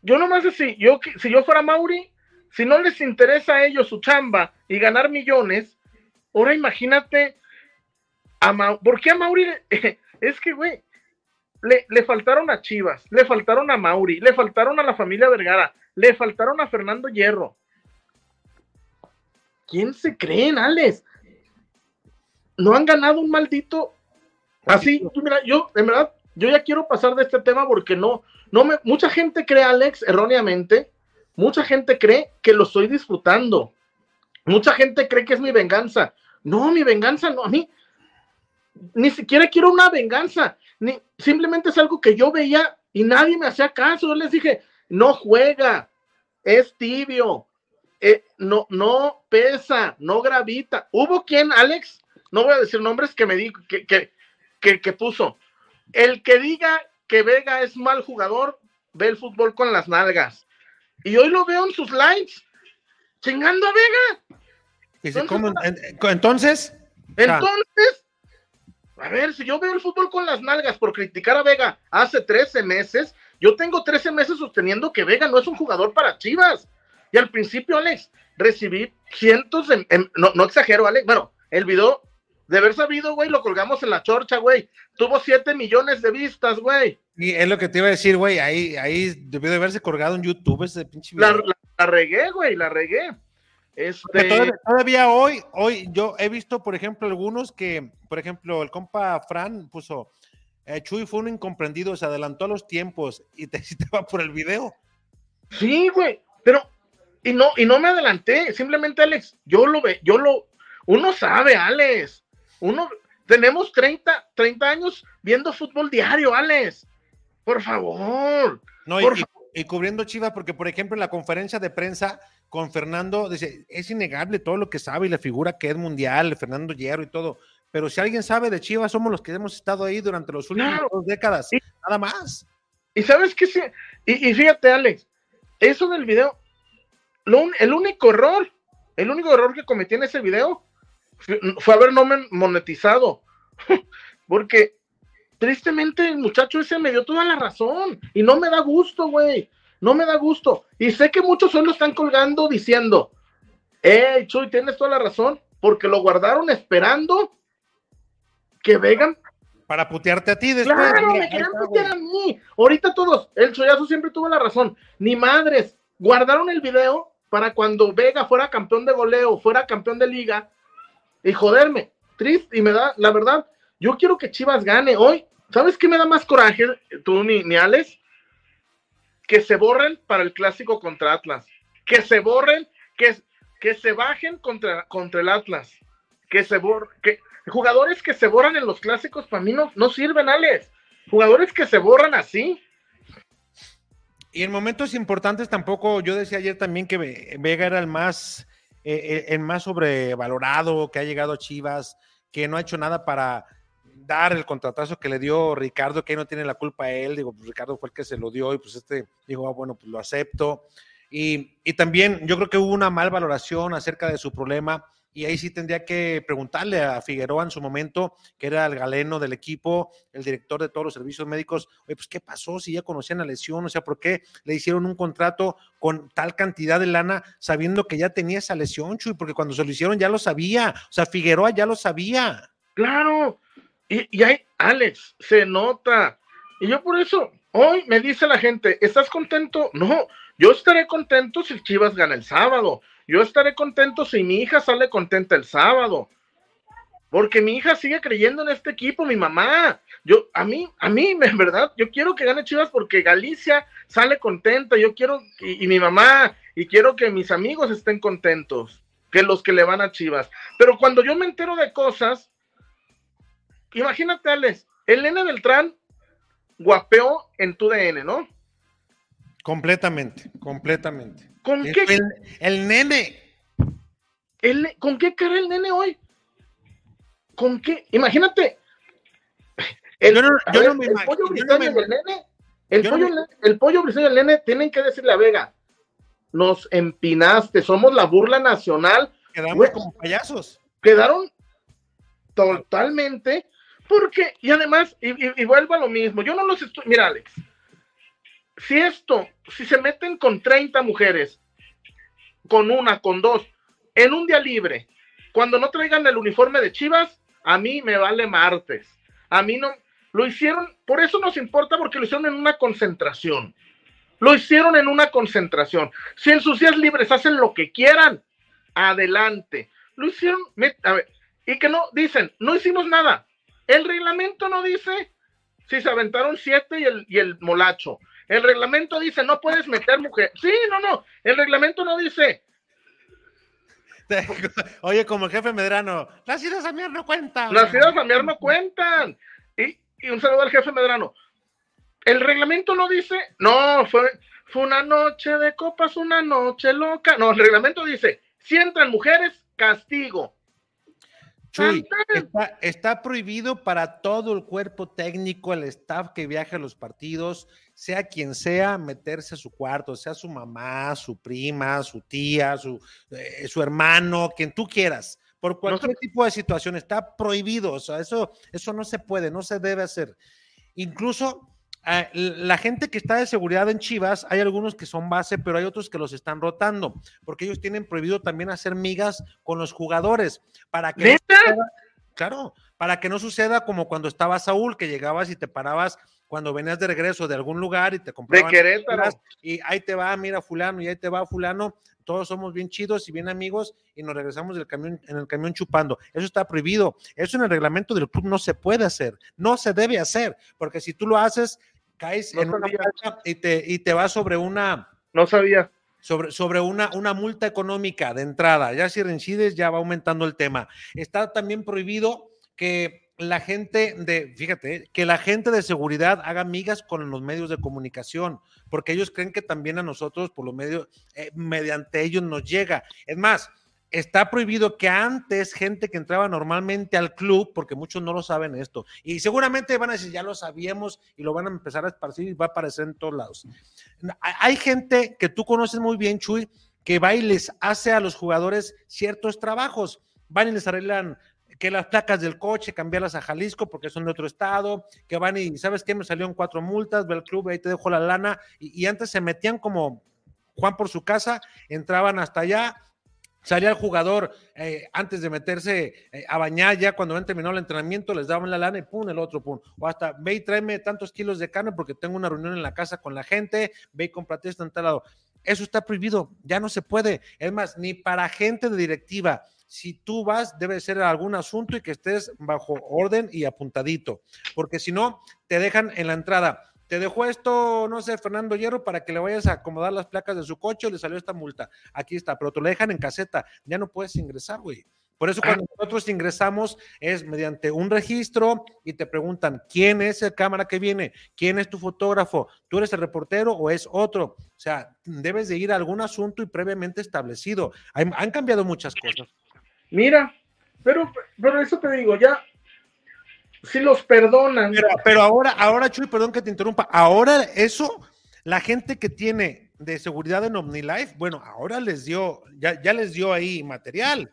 Yo nomás así, yo, si yo fuera Mauri, si no les interesa a ellos su chamba y ganar millones, ahora imagínate a Mauri, ¿por qué a Mauri? es que, güey, le, le, faltaron a Chivas, le faltaron a Mauri, le faltaron a la familia Vergara, le faltaron a Fernando Hierro. ¿Quién se creen, Alex? No han ganado un maldito. Así, mira, yo, en verdad, yo ya quiero pasar de este tema porque no, no me, mucha gente cree, Alex, erróneamente, mucha gente cree que lo estoy disfrutando. Mucha gente cree que es mi venganza. No, mi venganza no, a mí ni siquiera quiero una venganza, ni simplemente es algo que yo veía y nadie me hacía caso. Yo les dije, no juega, es tibio, eh, no, no pesa, no gravita. Hubo quien, Alex, no voy a decir nombres, que me dijo, que, que, que, puso, el que diga que Vega es mal jugador, ve el fútbol con las nalgas. Y hoy lo veo en sus likes, chingando a Vega. Entonces, entonces, a ver, si yo veo el fútbol con las nalgas por criticar a Vega hace 13 meses, yo tengo 13 meses sosteniendo que Vega no es un jugador para Chivas. Y al principio, Alex, recibí cientos de, no, no exagero, Alex, bueno, el video, de haber sabido, güey, lo colgamos en la chorcha, güey. Tuvo 7 millones de vistas, güey. Y es lo que te iba a decir, güey, ahí, ahí debió de haberse colgado en YouTube ese pinche video. La, regué, güey, la regué. Este... Todavía, hoy, hoy yo he visto, por ejemplo, algunos que, por ejemplo, el compa Fran puso, eh, Chuy fue un incomprendido, se adelantó a los tiempos y te citaba por el video. Sí, güey, pero, y no, y no me adelanté, simplemente Alex, yo lo ve, yo lo, uno sabe, Alex, uno, tenemos 30, 30 años viendo fútbol diario, Alex, por favor. No, y, y, cubriendo Chivas, porque por ejemplo en la conferencia de prensa con Fernando, dice, es innegable todo lo que sabe y la figura que es mundial, Fernando Hierro y todo pero si alguien sabe de Chivas, somos los que hemos estado ahí durante los últimos dos décadas, nada más. Y sabes qué, sí? y, fíjate, Alex, eso del video, el único error, el único error que cometí en ese video fue, haber no monetizado, porque tristemente el muchacho ese me dio toda la razón y no me da gusto, güey, no me da gusto. Y sé que muchos solo están colgando diciendo, hey, Chuy, tienes toda la razón, porque lo guardaron esperando que vengan para putearte a ti después. Claro, me querían putear a mí. Ahorita todos, el Choyazo siempre tuvo la razón. Ni madres, guardaron el video para cuando Vega fuera campeón de goleo, fuera campeón de liga, y joderme, triste, y me da, la verdad, yo quiero que Chivas gane hoy. ¿Sabes qué me da más coraje, tú ni, ni Alex? Que se borren para el clásico contra Atlas. Que se borren, que, que se bajen contra, contra el Atlas. Que se borren, que, Jugadores que se borran en los clásicos para mí no, no sirven, Alex. Jugadores que se borran así. Y en momentos importantes tampoco, yo decía ayer también que Vega era el más, eh, eh, el más sobrevalorado, que ha llegado a Chivas, que no ha hecho nada para dar el contratazo que le dio Ricardo, que ahí no tiene la culpa él, digo, pues Ricardo fue el que se lo dio y pues este dijo, ah, bueno, pues lo acepto. Y, y también yo creo que hubo una mal valoración acerca de su problema y ahí sí tendría que preguntarle a Figueroa en su momento, que era el galeno del equipo, el director de todos los servicios médicos, oye, pues qué pasó si ya conocían la lesión, o sea, ¿por qué le hicieron un contrato con tal cantidad de lana sabiendo que ya tenía esa lesión, Chuy? Porque cuando se lo hicieron ya lo sabía, o sea, Figueroa ya lo sabía. Claro, y, y ahí, Alex, se nota. Y yo por eso, hoy me dice la gente, ¿estás contento? No, yo estaré contento si Chivas gana el sábado yo estaré contento si mi hija sale contenta el sábado. Porque mi hija sigue creyendo en este equipo, mi mamá. Yo, a mí, a mí, en verdad, yo quiero que gane Chivas porque Galicia sale contenta. Yo quiero, y, mi mamá, y quiero que mis amigos estén contentos, que los que le van a Chivas. Pero cuando yo me entero de cosas, imagínate, Alex, el nene Beltrán guapeó en tu DN, ¿no? Completamente, completamente. ¿Con qué? El, nene. El, ¿Con qué cara el nene hoy? ¿Con qué? Imagínate. El, yo no, me el pollo briseño del nene, el pollo, el pollo briseño del nene, tienen que decirle a Vega, nos empinaste, somos la burla nacional. Quedamos como payasos. Quedaron totalmente, porque, y además, y, vuelvo a lo mismo, yo no los estoy, mira Alex, si esto, si se meten con 30 mujeres, con una, con dos, en un día libre, cuando no traigan el uniforme de Chivas, a mí me vale martes. A mí no, lo hicieron, por eso nos importa porque lo hicieron en una concentración. Lo hicieron en una concentración. Si en sus días libres hacen lo que quieran, adelante. Lo hicieron, a ver, y que no, dicen, no hicimos nada. El reglamento no dice si se aventaron siete y el, y el molacho. El reglamento dice, no puedes meter mujer. Sí, no, no. El reglamento no dice. Oye, como el jefe Medrano, las ideas a miar no cuentan. Las ideas a miar no cuentan. Y, y, un saludo al jefe Medrano. El reglamento no dice, no, fue, fue una noche de copas, una noche loca. No, el reglamento dice, si entran mujeres, castigo. Chuy, está, prohibido para todo el cuerpo técnico, el staff que viaja a los partidos, sea quien sea, meterse a su cuarto, sea su mamá, su prima, su tía, su, eh, su hermano, quien tú quieras. Por cualquier tipo de situación está prohibido. O sea, eso, eso no se puede, no se debe hacer. Incluso la gente que está de seguridad en Chivas, hay algunos que son base, pero hay otros que los están rotando, porque ellos tienen prohibido también hacer migas con los jugadores, para que claro, para que no suceda como cuando estaba Saúl, que llegabas y te parabas cuando venías de regreso de algún lugar y te compraban y ahí te va, mira fulano, y ahí te va fulano, todos somos bien chidos y bien amigos y nos regresamos del camión, en el camión chupando. Eso está prohibido. Eso en el reglamento del club no se puede hacer, no se debe hacer, porque si tú lo haces, caes en una y te, y te vas sobre una. No sabía. Sobre, sobre una, una multa económica de entrada. Ya si reincides, ya va aumentando el tema. Está también prohibido que la gente de, fíjate, que la gente de seguridad haga migas con los medios de comunicación, porque ellos creen que también a nosotros, por los medios, eh, mediante ellos nos llega. Es más, está prohibido que antes gente que entraba normalmente al club, porque muchos no lo saben esto, y seguramente van a decir, ya lo sabíamos y lo van a empezar a esparcir y va a aparecer en todos lados. Hay gente que tú conoces muy bien, Chuy, que va y les hace a los jugadores ciertos trabajos, van y les arreglan que las placas del coche, cambiarlas a Jalisco porque son de otro estado, que van y, ¿sabes qué? Me salieron cuatro multas, ve al club, ahí te dejo la lana, y, antes se metían como Juan por su casa, entraban hasta allá, salía el jugador eh, antes de meterse eh, a bañar, ya cuando habían terminado el entrenamiento, les daban la lana y pum, el otro pum. O hasta ve y tráeme tantos kilos de carne porque tengo una reunión en la casa con la gente, ve y comprate esto en tal lado. Eso está prohibido, ya no se puede. Es más, ni para gente de directiva. Si tú vas, debe ser algún asunto y que estés bajo orden y apuntadito, porque si no, te dejan en la entrada te dejó esto, no sé, Fernando Hierro, para que le vayas a acomodar las placas de su coche, le salió esta multa. Aquí está, pero te lo dejan en caseta, ya no puedes ingresar, güey. Por eso cuando nosotros ingresamos es mediante un registro y te preguntan quién es el cámara que viene, quién es tu fotógrafo, tú eres el reportero o es otro. O sea, debes de ir a algún asunto y previamente establecido. han cambiado muchas cosas. Mira, pero, pero eso te digo, ya si los perdonan. Pero, ahora, ahora, Chuy, perdón que te interrumpa. Ahora eso, la gente que tiene de seguridad en OmniLife, bueno, ahora les dio, ya, ya les dio ahí material,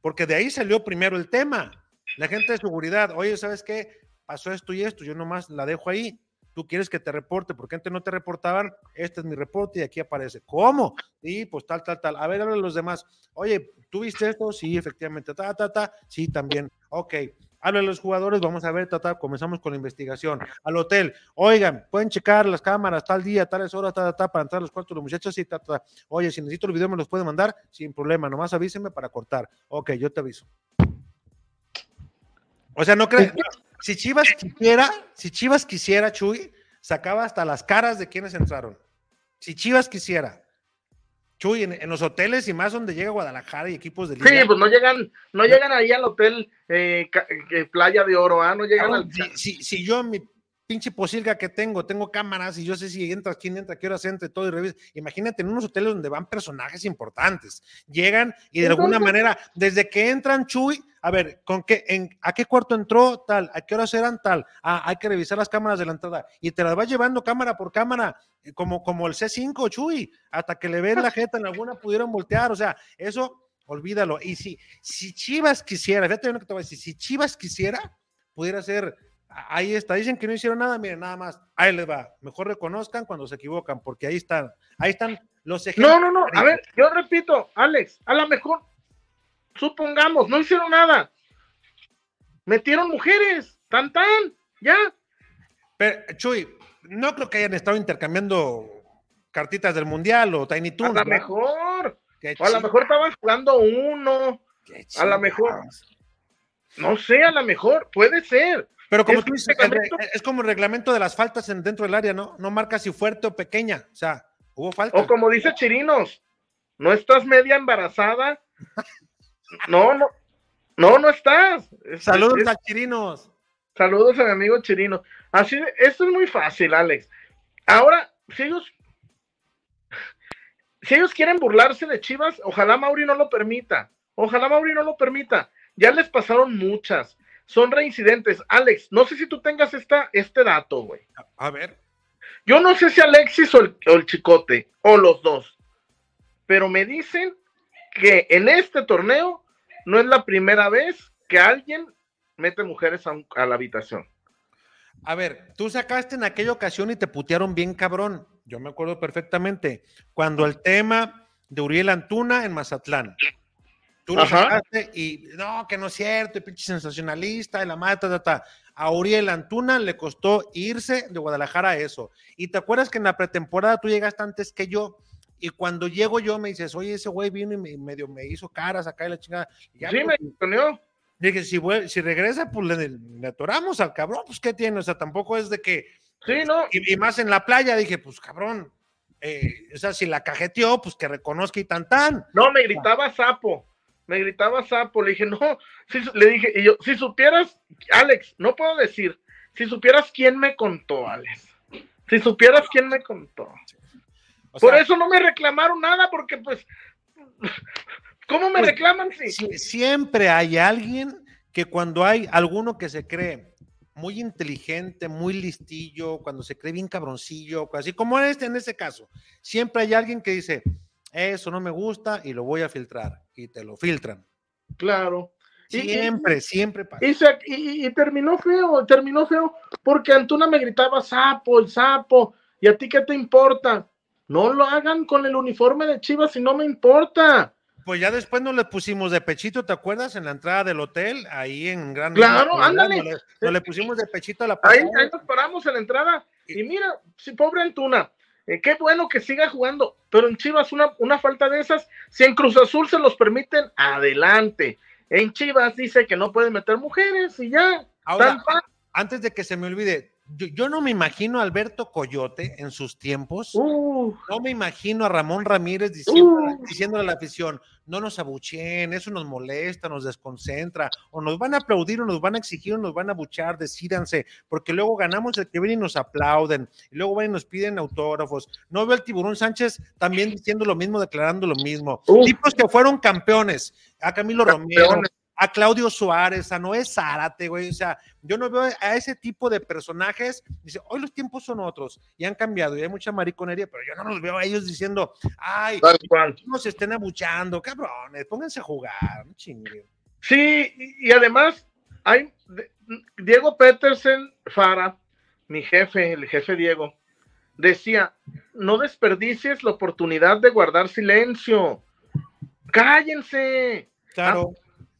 porque de ahí salió primero el tema. La gente de seguridad, oye, ¿sabes qué? Pasó esto y esto, yo nomás la dejo ahí. Tú quieres que te reporte, porque antes no te reportaban, este es mi reporte y aquí aparece. ¿Cómo? Sí, pues tal, tal, tal. A ver, a los demás. Oye, ¿tú viste esto? Sí, efectivamente. Ta, ta, ta. Sí, también. Ok Habla a los jugadores, vamos a ver, tata, comenzamos con la investigación. Al hotel, oigan, pueden checar las cámaras tal día, tales horas, tal, tal, para entrar a los cuartos de los muchachos y ta, Oye, si necesito el video, me los pueden mandar sin problema, nomás avísenme para cortar. Ok, yo te aviso. O sea, no crees. Si Chivas quisiera, si Chivas quisiera, Chuy, sacaba hasta las caras de quienes entraron. Si Chivas quisiera. Chuy, en, los hoteles y más donde llega Guadalajara y equipos de liga. Sí, pues no llegan, no llegan ahí al hotel eh, eh, Playa de Oro, ¿ah? No llegan al... Si, si, yo mi pinche posilga que tengo, tengo cámaras y yo sé si entra, quién entra, qué hora entra, todo y revisa. Imagínate en unos hoteles donde van personajes importantes. Llegan y de alguna manera, desde que entran Chuy, a ver, ¿con qué, en, ¿a qué cuarto entró tal? ¿A qué horas eran tal? Ah, hay que revisar las cámaras de la entrada. Y te las vas llevando cámara por cámara, eh, como, como el C5, Chuy, hasta que le ven la jeta en alguna pudieron voltear. O sea, eso, olvídalo. Y si, si Chivas quisiera, fíjate lo que te voy a decir, si Chivas quisiera, pudiera ser ahí está, dicen que no hicieron nada, miren, nada más, ahí les va, mejor reconozcan cuando se equivocan, porque ahí están, ahí están los ejemplos. No, no, no, a ver, yo repito, Alex, a lo mejor supongamos, no hicieron nada. Metieron mujeres, tan tan, ya. Pero, Chuy, no creo que hayan estado intercambiando cartitas del mundial o Tiny Toons. A lo mejor. O a lo mejor estaban jugando uno. A lo mejor. No sé, a lo mejor, puede ser. Pero como tú dices, es como el reglamento de las faltas en, dentro del área, ¿no? No marca si fuerte o pequeña. O sea, hubo falta. O como dice Chirinos, no estás media embarazada no, no, no, no estás. Saludos a Chirinos. Saludos a mi amigo Chirino. Así, esto es muy fácil, Alex. Ahora, si ellos, si ellos quieren burlarse de Chivas, ojalá Mauri no lo permita. Ojalá Mauri no lo permita. Ya les pasaron muchas. Son reincidentes. Alex, no sé si tú tengas esta, este dato, güey. A ver. Yo no sé si Alexis o el Chicote, o los dos. Pero me dicen que en este torneo no es la primera vez que alguien mete mujeres a, la habitación. A ver, tú sacaste en aquella ocasión y te putearon bien cabrón. Yo me acuerdo perfectamente. Cuando el tema de Uriel Antuna en Mazatlán. Tú lo sacaste y no, que no es cierto, pinche sensacionalista, y la mata, ta, A Uriel Antuna le costó irse de Guadalajara a eso. Y te acuerdas que en la pretemporada tú llegaste antes que yo y cuando llego yo me dices, oye, ese güey vino y me, medio me hizo caras acá y la chingada. sí, me ponió. Dije, si, si regresa, pues le, atoramos al cabrón, pues ¿qué tiene? O sea, tampoco es de que. Sí, ¿no? Y, más en la playa, dije, pues cabrón. Eh, o sea, si la cajeteó, pues que reconozca y tan tan. No, me gritaba sapo. Me gritaba sapo. Le dije, no. le dije, y yo, si supieras, Alex, no puedo decir. Si supieras quién me contó, Alex. Si supieras quién me contó. Por eso no me reclamaron nada, porque pues, ¿cómo me pues, reclaman? Si? Siempre hay alguien que cuando hay alguno que se cree muy inteligente, muy listillo, cuando se cree bien cabroncillo, así como este en este caso, siempre hay alguien que dice, eso no me gusta y lo voy a filtrar, y te lo filtran. Claro. Siempre, siempre pasa. Y, y, terminó feo, terminó feo, porque Antuna me gritaba sapo, el sapo, y a ti qué te importa. No lo hagan con el uniforme de Chivas y no me importa. Pues ya después nos le pusimos de pechito, ¿te acuerdas? En la entrada del hotel, ahí en Gran Claro, ándale. Nos le, pusimos de pechito a la ahí, ahí, nos paramos en la entrada. Y mira, si pobre Antuna, eh, qué bueno que siga jugando, pero en Chivas una, una falta de esas, si en Cruz Azul se los permiten, adelante. En Chivas dice que no pueden meter mujeres y ya. Ahora, antes de que se me olvide, yo, no me imagino a Alberto Coyote en sus tiempos. No me imagino a Ramón Ramírez diciendo, diciéndole a la afición, no nos abucheen, eso nos molesta, nos desconcentra, o nos van a aplaudir, o nos van a exigir, o nos van a abuchar, decídanse, porque luego ganamos el que viene y nos aplauden, y luego van y nos piden autógrafos. No veo al Tiburón Sánchez también diciendo lo mismo, declarando lo mismo. Tipos que fueron campeones, a Camilo Romero, a Claudio Suárez, a Noé Zárate, güey. O sea, yo no veo a ese tipo de personajes. Dice, hoy los tiempos son otros y han cambiado y hay mucha mariconería, pero yo no los veo a ellos diciendo, ay, no se estén abuchando, cabrones, pónganse a jugar, chingue. Sí, y además hay Diego Petersen Fara, mi jefe, el jefe Diego, decía, no desperdicies la oportunidad de guardar silencio. Cállense. Claro.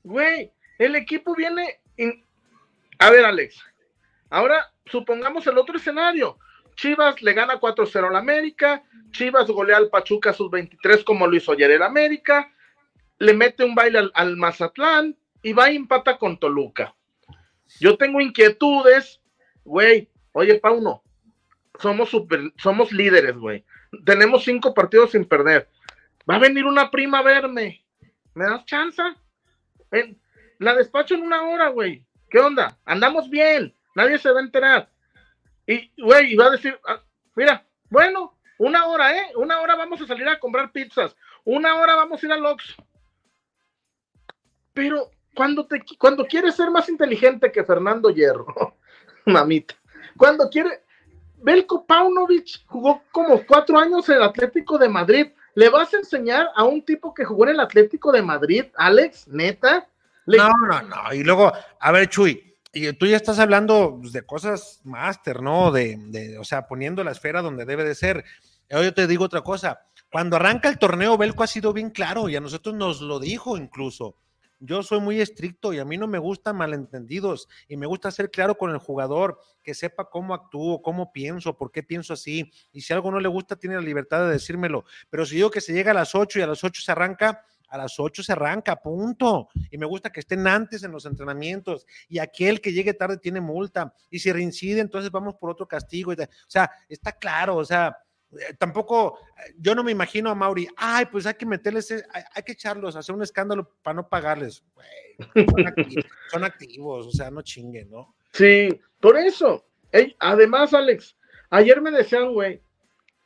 Güey, el equipo viene A ver, Alex, ahora supongamos el otro escenario. Chivas le gana 4-0 al América, Chivas golea al Pachuca sus 23 como lo hizo ayer el América, le mete un baile al, Mazatlán y va y empata con Toluca. Yo tengo inquietudes, güey, oye Pauno, somos super, somos líderes, güey. Tenemos cinco partidos sin perder. Va a venir una prima a verme. ¿Me das chance? La despacho en una hora, güey. ¿Qué onda? Andamos bien. Nadie se va a enterar. Y, güey, va a decir, ah, mira, bueno, una hora, ¿eh? Una hora vamos a salir a comprar pizzas. Una hora vamos a ir al Ox. Pero cuando, te, cuando quieres ser más inteligente que Fernando Hierro, mamita, cuando quiere, Belko Paunovic jugó como cuatro años en el Atlético de Madrid. ¿Le vas a enseñar a un tipo que jugó en el Atlético de Madrid, Alex? ¿Neta? No, no, no. Y luego, a ver, Chuy, y tú ya estás hablando pues, de cosas máster, ¿no? De, de, o sea, poniendo la esfera donde debe de ser. Yo te digo otra cosa. Cuando arranca el torneo, Belco ha sido bien claro y a nosotros nos lo dijo incluso. Yo soy muy estricto y a mí no me gustan malentendidos y me gusta ser claro con el jugador, que sepa cómo actúo, cómo pienso, por qué pienso así. Y si algo no le gusta, tiene la libertad de decírmelo. Pero si digo que se llega a las 8 y a las 8 se arranca, a las 8 se arranca, punto. Y me gusta que estén antes en los entrenamientos. Y aquel que llegue tarde tiene multa. Y si reincide, entonces vamos por otro castigo. O sea, está claro, o sea, tampoco, eh, yo no me imagino a Mauri, ay, pues hay que meterles, eh, hay, que echarlos, hacer un escándalo para no pagarles. son, activos, o sea, no chinguen, ¿no? Sí, por eso. además, Alex, ayer me decían, güey,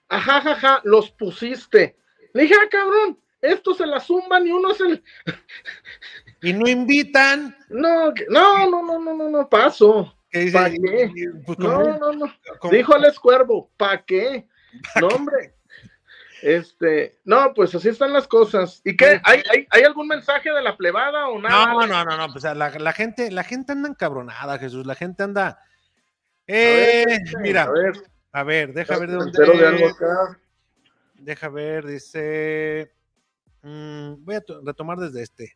ajá, los pusiste. Le dije, ah, cabrón, estos se la zumban y uno se. y no invitan. No, no, no, no, no, no, no, paso. ¿Para qué? Pues, no, no, no. Dijo Alex Cuervo, ¿para qué? No, hombre. Este, no, pues así están las cosas. ¿Y qué? ¿Hay, hay, algún mensaje de la plebada o nada? No, no, no, no, pues la, gente, la gente anda encabronada, Jesús, la gente anda. Eh, mira, a ver, a ver, deja ver de dónde. De algo acá. Deja ver, dice. Mm, voy a retomar desde este.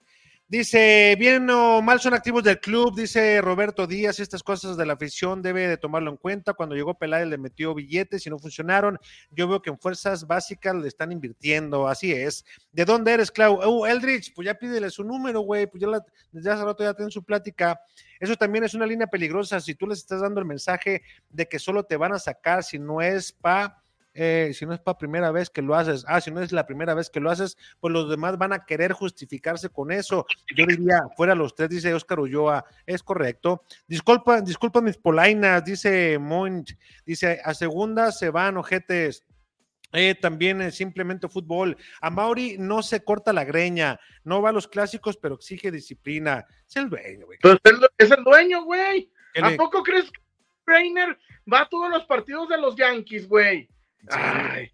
Dice, bien o mal son activos del club, dice Roberto Díaz, estas cosas de la afición debe de tomarlo en cuenta. Cuando llegó Peláez le metió billetes y no funcionaron. Yo veo que en fuerzas básicas le están invirtiendo, así es. ¿De dónde eres, Clau? Uh, Eldridge, pues ya pídele su número, güey, pues ya desde hace rato ya tienen su plática. Eso también es una línea peligrosa. Si tú les estás dando el mensaje de que solo te van a sacar si no es pa eh, si no es para primera vez que lo haces, ah, si no es la primera vez que lo haces, pues los demás van a querer justificarse con eso. Yo diría, fuera los tres, dice Oscar Ulloa, es correcto. Disculpa, disculpa mis polainas, dice Monch, dice, a segunda se van ojetes. Eh, también es simplemente fútbol. A Mauri no se corta la greña, no va a los clásicos, pero exige disciplina. Es el dueño, güey. es el dueño, güey. ¿A poco crees que Trainer va a todos los partidos de los Yankees, güey?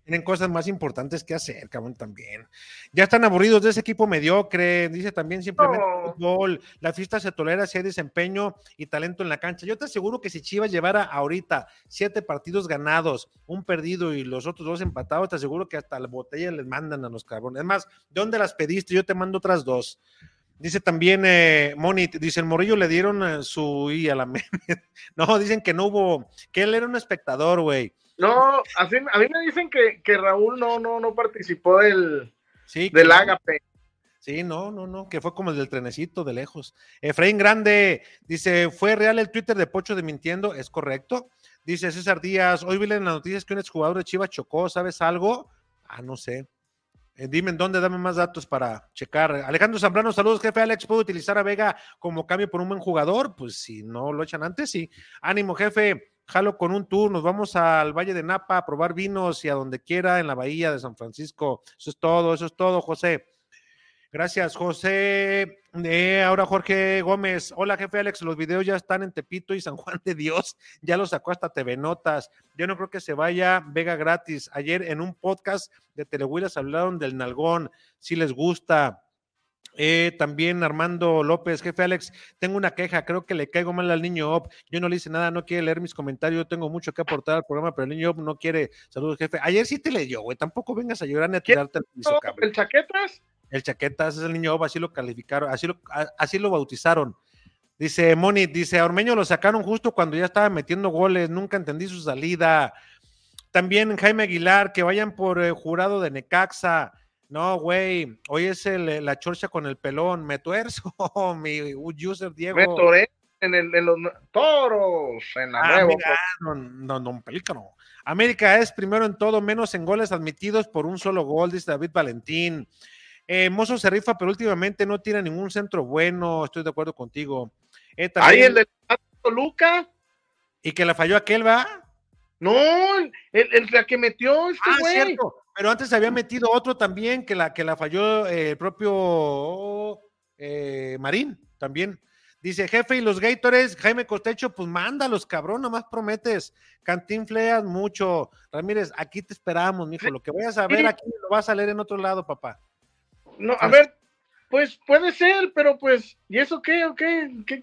Tienen cosas más importantes que hacer, cabrón, también. Ya están aburridos de ese equipo mediocre, dice también simplemente fútbol, la fiesta se tolera si hay desempeño y talento en la cancha. Yo te aseguro que si Chivas llevara ahorita siete partidos ganados, un perdido y los otros dos empatados, te aseguro que hasta la botella les mandan a los cabrones. Es más, ¿de dónde las pediste? Yo te mando otras dos. Dice también eh, Moni, dice el Morillo le dieron eh, su y a la No, dicen que no hubo, que él era un espectador, güey. No, así, a mí me dicen que, Raúl no, no, no participó del, sí, del ágape. Sí, no, no, no, que fue como el del trenecito de lejos. Efraín Grande dice: ¿Fue real el Twitter de Pocho de Mintiendo? ¿Es correcto? Dice César Díaz: Hoy vi en las noticias que un exjugador de Chivas chocó, ¿sabes algo? Ah, no sé. Eh, dime en dónde, dame más datos para checar. Alejandro Zambrano, saludos, jefe Alex. ¿Puedo utilizar a Vega como cambio por un buen jugador? Pues si no lo echan antes, sí. Ánimo, jefe jalo con un tour, nos vamos al Valle de Napa a probar vinos y a donde quiera en la bahía de San Francisco. Eso es todo, eso es todo, José. Gracias, José. Eh, ahora Jorge Gómez. Hola, jefe Alex. Los videos ya están en Tepito y San Juan de Dios. Ya los sacó hasta TV Notas. Yo no creo que se vaya Vega gratis. Ayer en un podcast de Telehuilas hablaron del Nalgón. Si les gusta. Eh, también Armando López, jefe Alex, tengo una queja, creo que le caigo mal al niño Op. Yo no le hice nada, no quiere leer mis comentarios, tengo mucho que aportar al programa, pero el niño Op no quiere. Saludos, jefe. Ayer sí te leyó, güey, tampoco vengas a llorar ni a tirarte el piso, ¿El chaquetas? El chaquetas es el niño Op, así lo calificaron, así lo, así lo bautizaron. Dice Moni, dice, a Ormeño lo sacaron justo cuando ya estaba metiendo goles, nunca entendí su salida. También Jaime Aguilar, que vayan por el jurado de Necaxa. No, güey, hoy es la chorcha con el pelón, me tuerzo, mi user Diego. Me en, el, en, los toros, en la ah, mira, don, don, Pelícano. América es primero en todo, menos en goles admitidos por un solo gol, dice David Valentín. Eh, Mozo se rifa, pero últimamente no tiene ningún centro bueno, estoy de acuerdo contigo. Eh, Ahí el de Toluca. Y que la falló aquel, ¿va? No, el, la que metió este ah, cierto. Pero antes había metido otro también que la que la falló eh, el propio eh, Marín también. Dice, jefe, y los Gators, Jaime Costecho, pues mándalos, cabrón, nomás prometes. Cantinfleas mucho. Ramírez, aquí te esperamos, mijo. Lo que vayas a ver aquí lo vas a leer en otro lado, papá. No, a ver, pues puede ser, pero pues, ¿y eso qué? ¿O qué? ¿Qué,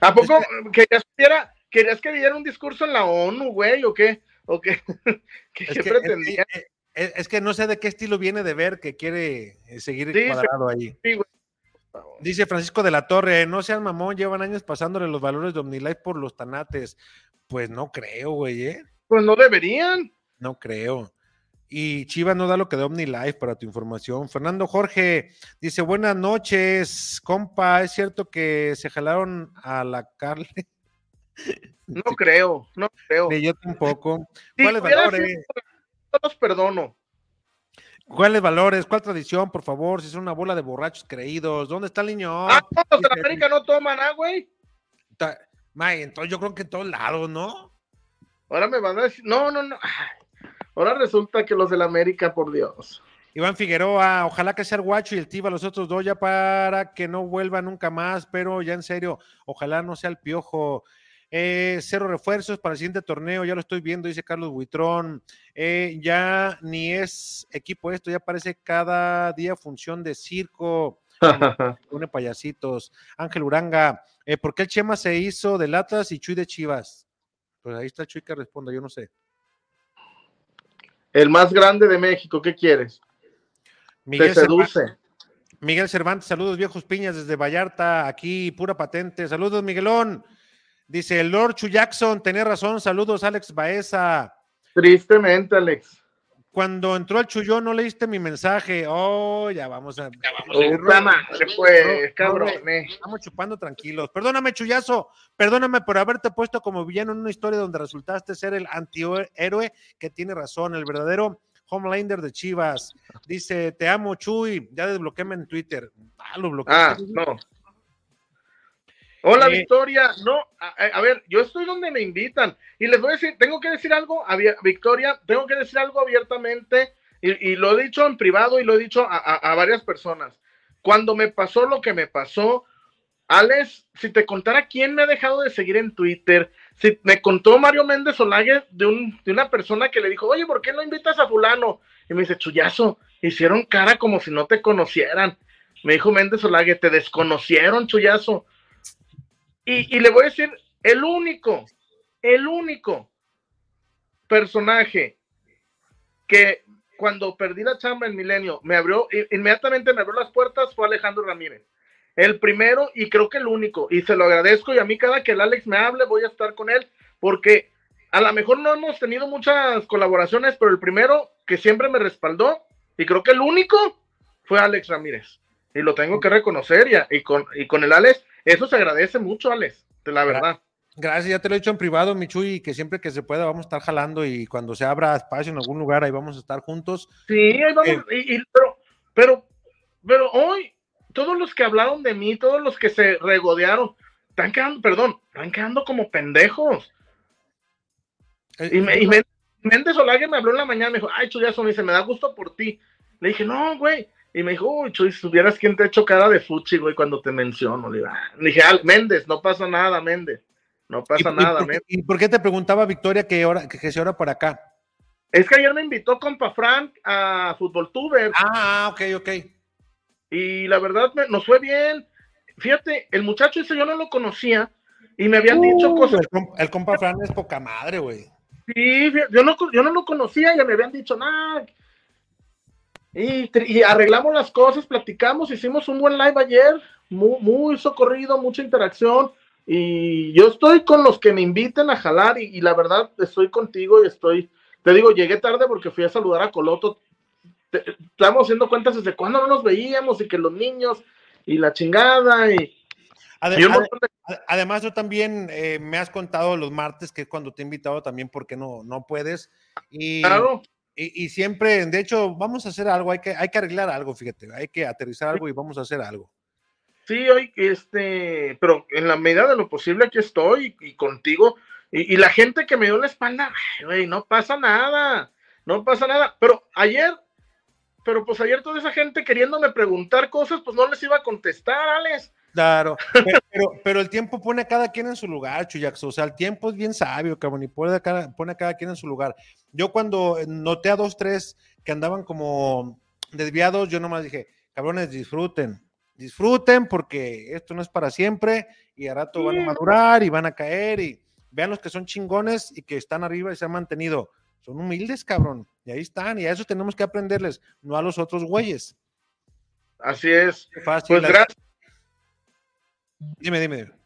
a poco querías, que diera, querías que diera un discurso en la ONU, güey? ¿O qué? ¿O qué? ¿Qué, es pretendía? Eh, eh, es, que no sé de qué estilo viene de ver que quiere eh, seguir cuadrado ahí. Dice Francisco de la Torre, no sean mamón, llevan años pasándole los valores de OmniLife por los tanates. Pues no creo, güey, ¿eh? Pues no deberían. No creo. Y Chivas no da lo que da OmniLife para tu información. Fernando Jorge dice: Buenas noches, compa. ¿Es cierto que se jalaron a la Carle? No creo, no creo. Ni yo tampoco. ¿Cuáles valores? Los perdono. ¿Cuáles valores? ¿Cuál tradición, por favor? Si son una bola de borrachos creídos. ¿Dónde está el niño? Ah, los de América no toman, ah, güey. entonces yo creo que en todos lados, ¿no? Ahora me van a decir, no, no, no. Ahora resulta que los del América, por Dios. Iván Figueroa, ojalá que sea el Guacho y el Tiba, los otros dos ya para que no vuelva nunca más, pero ya en serio, ojalá no sea el Piojo. Eh, cero refuerzos para el siguiente torneo, ya lo estoy viendo, dice Carlos Buitrón. Eh, ya ni es equipo esto, ya parece cada día función de circo. Pone payasitos. Ángel Uranga, eh, ¿por qué el Chema se hizo de latas y Chuy de Chivas? Pues ahí está Chuy que responda, yo no sé. El más grande de México, ¿qué quieres? Miguel seduce. Cervantes, Miguel Cervantes, saludos viejos piñas desde Vallarta, aquí pura patente. Saludos, Miguelón. Dice Lord Chu Jackson, tenía razón. Saludos, Alex Baeza. Tristemente, Alex. Cuando entró el Chuyón, no leíste mi mensaje. Oh, ya vamos a. Ya vamos a pues, cabrón. Estamos chupando tranquilos. Perdóname, Chuyazo. Perdóname por haberte puesto como villano en una historia donde resultaste ser el antihéroe que tiene razón, el verdadero Homelander de Chivas. Dice: Te amo, Chuy. Ya desbloqueame en Twitter. Ah, lo bloqueé. Ah, no. Hola, Victoria. No, a, ver, yo estoy donde me invitan. Y les voy a decir, tengo que decir algo, a, Victoria, tengo que decir algo abiertamente. Y, lo he dicho en privado y lo he dicho a, varias personas. Cuando me pasó lo que me pasó, Alex, si te contara quién me ha dejado de seguir en Twitter, si me contó Mario Méndez Olague de, un, de una persona que le dijo, oye, ¿por qué no invitas a fulano? Y me dice, chullazo, hicieron cara como si no te conocieran. Me dijo Méndez Olague, te desconocieron, chullazo y, le voy a decir, el único, el único personaje que cuando perdí la chamba en Milenio me abrió, inmediatamente me abrió las puertas fue Alejandro Ramírez. El primero y creo que el único. Y se lo agradezco y a mí cada que el Alex me hable voy a estar con él porque a lo mejor no hemos tenido muchas colaboraciones, pero el primero que siempre me respaldó y creo que el único fue Alex Ramírez. Y lo tengo que reconocer y, y, con, y con el Alex eso se agradece mucho, Alex, de la verdad. Gracias, ya te lo he dicho en privado, Michuy, que siempre que se pueda vamos a estar jalando y cuando se abra espacio en algún lugar ahí vamos a estar juntos. Sí, ahí vamos, eh, pero, pero, pero hoy, todos los que hablaron de mí, todos los que se regodearon, están quedando, perdón, están quedando como pendejos. Eh, y, me, y Méndez Olague me habló en la mañana, me dijo, ay, Chuyazo, me dice, me da gusto por ti. Le dije, no, güey, y me dijo, uy, Chuy, si supieras quién te ha hecho cara de fuchi, güey, cuando te menciono. Le, ah". dije, ah, Méndez, no pasa nada, Méndez. No pasa nada, ¿y por, ¿Y por qué te preguntaba Victoria que, hora, que, se hora por acá? Es que ayer me invitó compa Frank a Fútbol Tuber. Ah, ok, ok. Y la verdad nos fue bien. Fíjate, el muchacho ese yo no lo conocía y me habían dicho uh, cosas. El, compa Frank es poca madre, güey. Sí, yo no, yo no lo conocía y me habían dicho, nada, y, arreglamos las cosas, platicamos, hicimos un buen live ayer, muy, muy socorrido, mucha interacción, y yo estoy con los que me inviten a jalar y, la verdad estoy contigo y estoy, te digo, llegué tarde porque fui a saludar a Coloto. estamos haciendo cuentas desde cuándo no nos veíamos y que los niños y la chingada y... Además, tú también eh, me has contado los martes que cuando te he invitado también porque no, no puedes. Y, claro. Y, siempre, de hecho, vamos a hacer algo, hay que, hay que arreglar algo, fíjate, hay que aterrizar algo y vamos a hacer algo. Sí, hoy, este, pero en la medida de lo posible aquí estoy y, contigo. Y, la gente que me dio la espalda, güey, no pasa nada, no pasa nada. Pero ayer, pero pues ayer toda esa gente queriéndome preguntar cosas, pues no les iba a contestar, Alex. Claro, pero, pero, el tiempo pone a cada quien en su lugar, Chuyax. O sea, el tiempo es bien sabio, cabrón, y pone a, cada, pone a cada quien en su lugar. Yo cuando noté a dos, tres que andaban como desviados, yo nomás dije, cabrones, disfruten, disfruten porque esto no es para siempre y a rato van a madurar y van a caer y vean los que son chingones y que están arriba y se han mantenido. Son humildes, cabrón. Y ahí están. Y a eso tenemos que aprenderles, no a los otros güeyes. Así es. Fácil. Pues gracias. Dime, dime.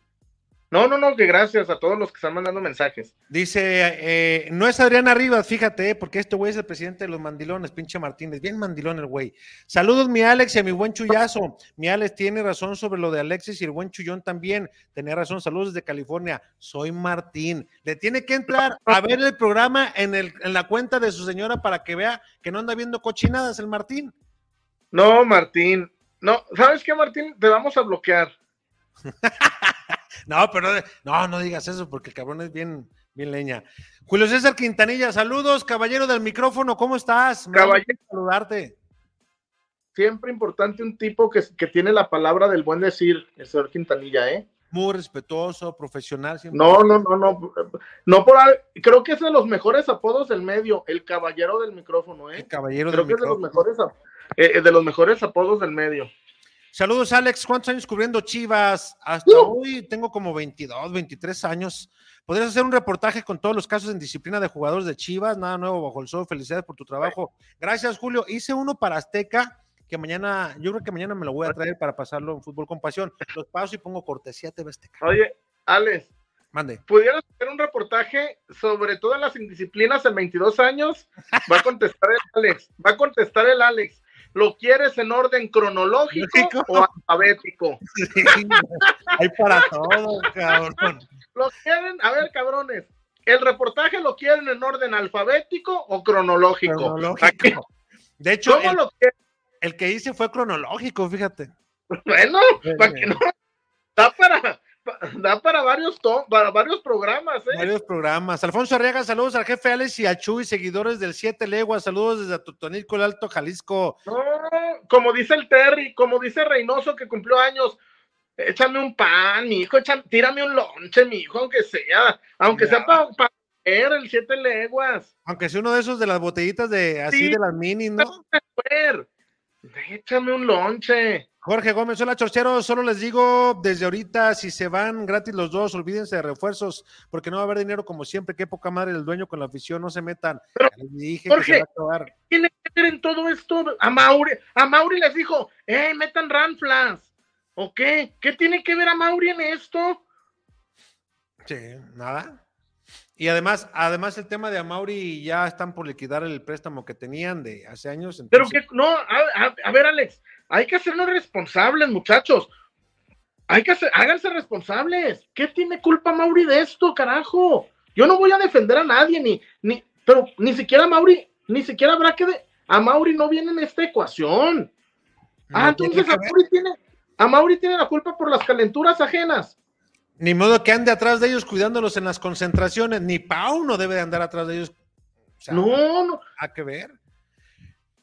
No, no, no, que gracias a todos los que están mandando mensajes. Dice, eh, no es Adrián Arribas, fíjate, porque este güey es el presidente de los mandilones, pinche Martínez, bien mandilón el güey. Saludos, mi Alex y a mi buen chullazo. Mi Alex tiene razón sobre lo de Alexis y el buen chullón también. Tenía razón, saludos desde California. Soy Martín. Le tiene que entrar a ver el programa en, el, en la cuenta de su señora para que vea que no anda viendo cochinadas el Martín. No, Martín. No, ¿sabes qué, Martín? Te vamos a bloquear. no, pero no, no digas eso porque el cabrón es bien, bien leña. Julio César Quintanilla, saludos, caballero del micrófono, ¿cómo estás? caballero, saludarte. Siempre importante un tipo que, que, tiene la palabra del buen decir, el señor Quintanilla, ¿eh? Muy respetuoso, profesional. No, no, no, no, no por creo que es de los mejores apodos del medio, el caballero del micrófono, ¿eh? El caballero creo que es de los mejores, eh, de los mejores apodos del medio. Saludos, Alex. ¿Cuántos años cubriendo Chivas? Hasta uh. hoy tengo como 22, 23 años. ¿Podrías hacer un reportaje con todos los casos en disciplina de jugadores de Chivas? Nada nuevo bajo el sol. Felicidades por tu trabajo. Gracias, Julio. Hice uno para Azteca que mañana, yo creo que mañana me lo voy a traer para pasarlo en fútbol con pasión. Los paso y pongo cortesía TV Azteca. Oye, Alex. Mande. ¿Pudieras hacer un reportaje sobre todas las indisciplinas en 22 años? Va a contestar el Alex. Va a contestar el Alex. ¿Lo quieres en orden cronológico o alfabético? hay para todo, cabrón. ¿Lo quieren? A ver, cabrones. ¿El reportaje lo quieren en orden alfabético o cronológico? Cronológico. De hecho, el, que hice fue cronológico, fíjate. Bueno, para que no. Está para, da para varios, para varios programas, ¿eh? Varios programas. Alfonso Arriaga, saludos al jefe Alex y a Chuy, seguidores del Siete Leguas, saludos desde Totonilco, el Alto Jalisco. No, como dice el Terry, como dice Reynoso que cumplió años, échame un pan, mi hijo, tírame un lonche, mi hijo, aunque sea, aunque sea para el Siete Leguas. Aunque sea uno de esos de las botellitas de así de las mini, ¿no? Échame un lonche. Jorge Gómez, hola chorcheros, solo les digo desde ahorita, si se van gratis los dos, olvídense de refuerzos, porque no va a haber dinero como siempre, qué poca madre el dueño con la afición, no se metan. dije Jorge, que tiene que ver en todo esto? A Mauri, a Mauri les dijo, eh, metan ranflas, ¿o qué? ¿Qué tiene que ver a Mauri en esto? Sí, nada. Y además, además el tema de Amauri ya están por liquidar el préstamo que tenían de hace años. Pero que no, a, ver Alex, hay que hacernos responsables, muchachos. Hay que hacer, háganse responsables. ¿Qué tiene culpa Mauri de esto, carajo? Yo no voy a defender a nadie, ni, ni, pero ni siquiera Mauri, ni siquiera habrá que de, a Mauri no viene en esta ecuación. ah, entonces a Mauri tiene, a Mauri tiene la culpa por las calenturas ajenas. Ni modo que ande atrás de ellos cuidándolos en las concentraciones, ni Pau no debe de andar atrás de ellos. no, no. Hay que ver.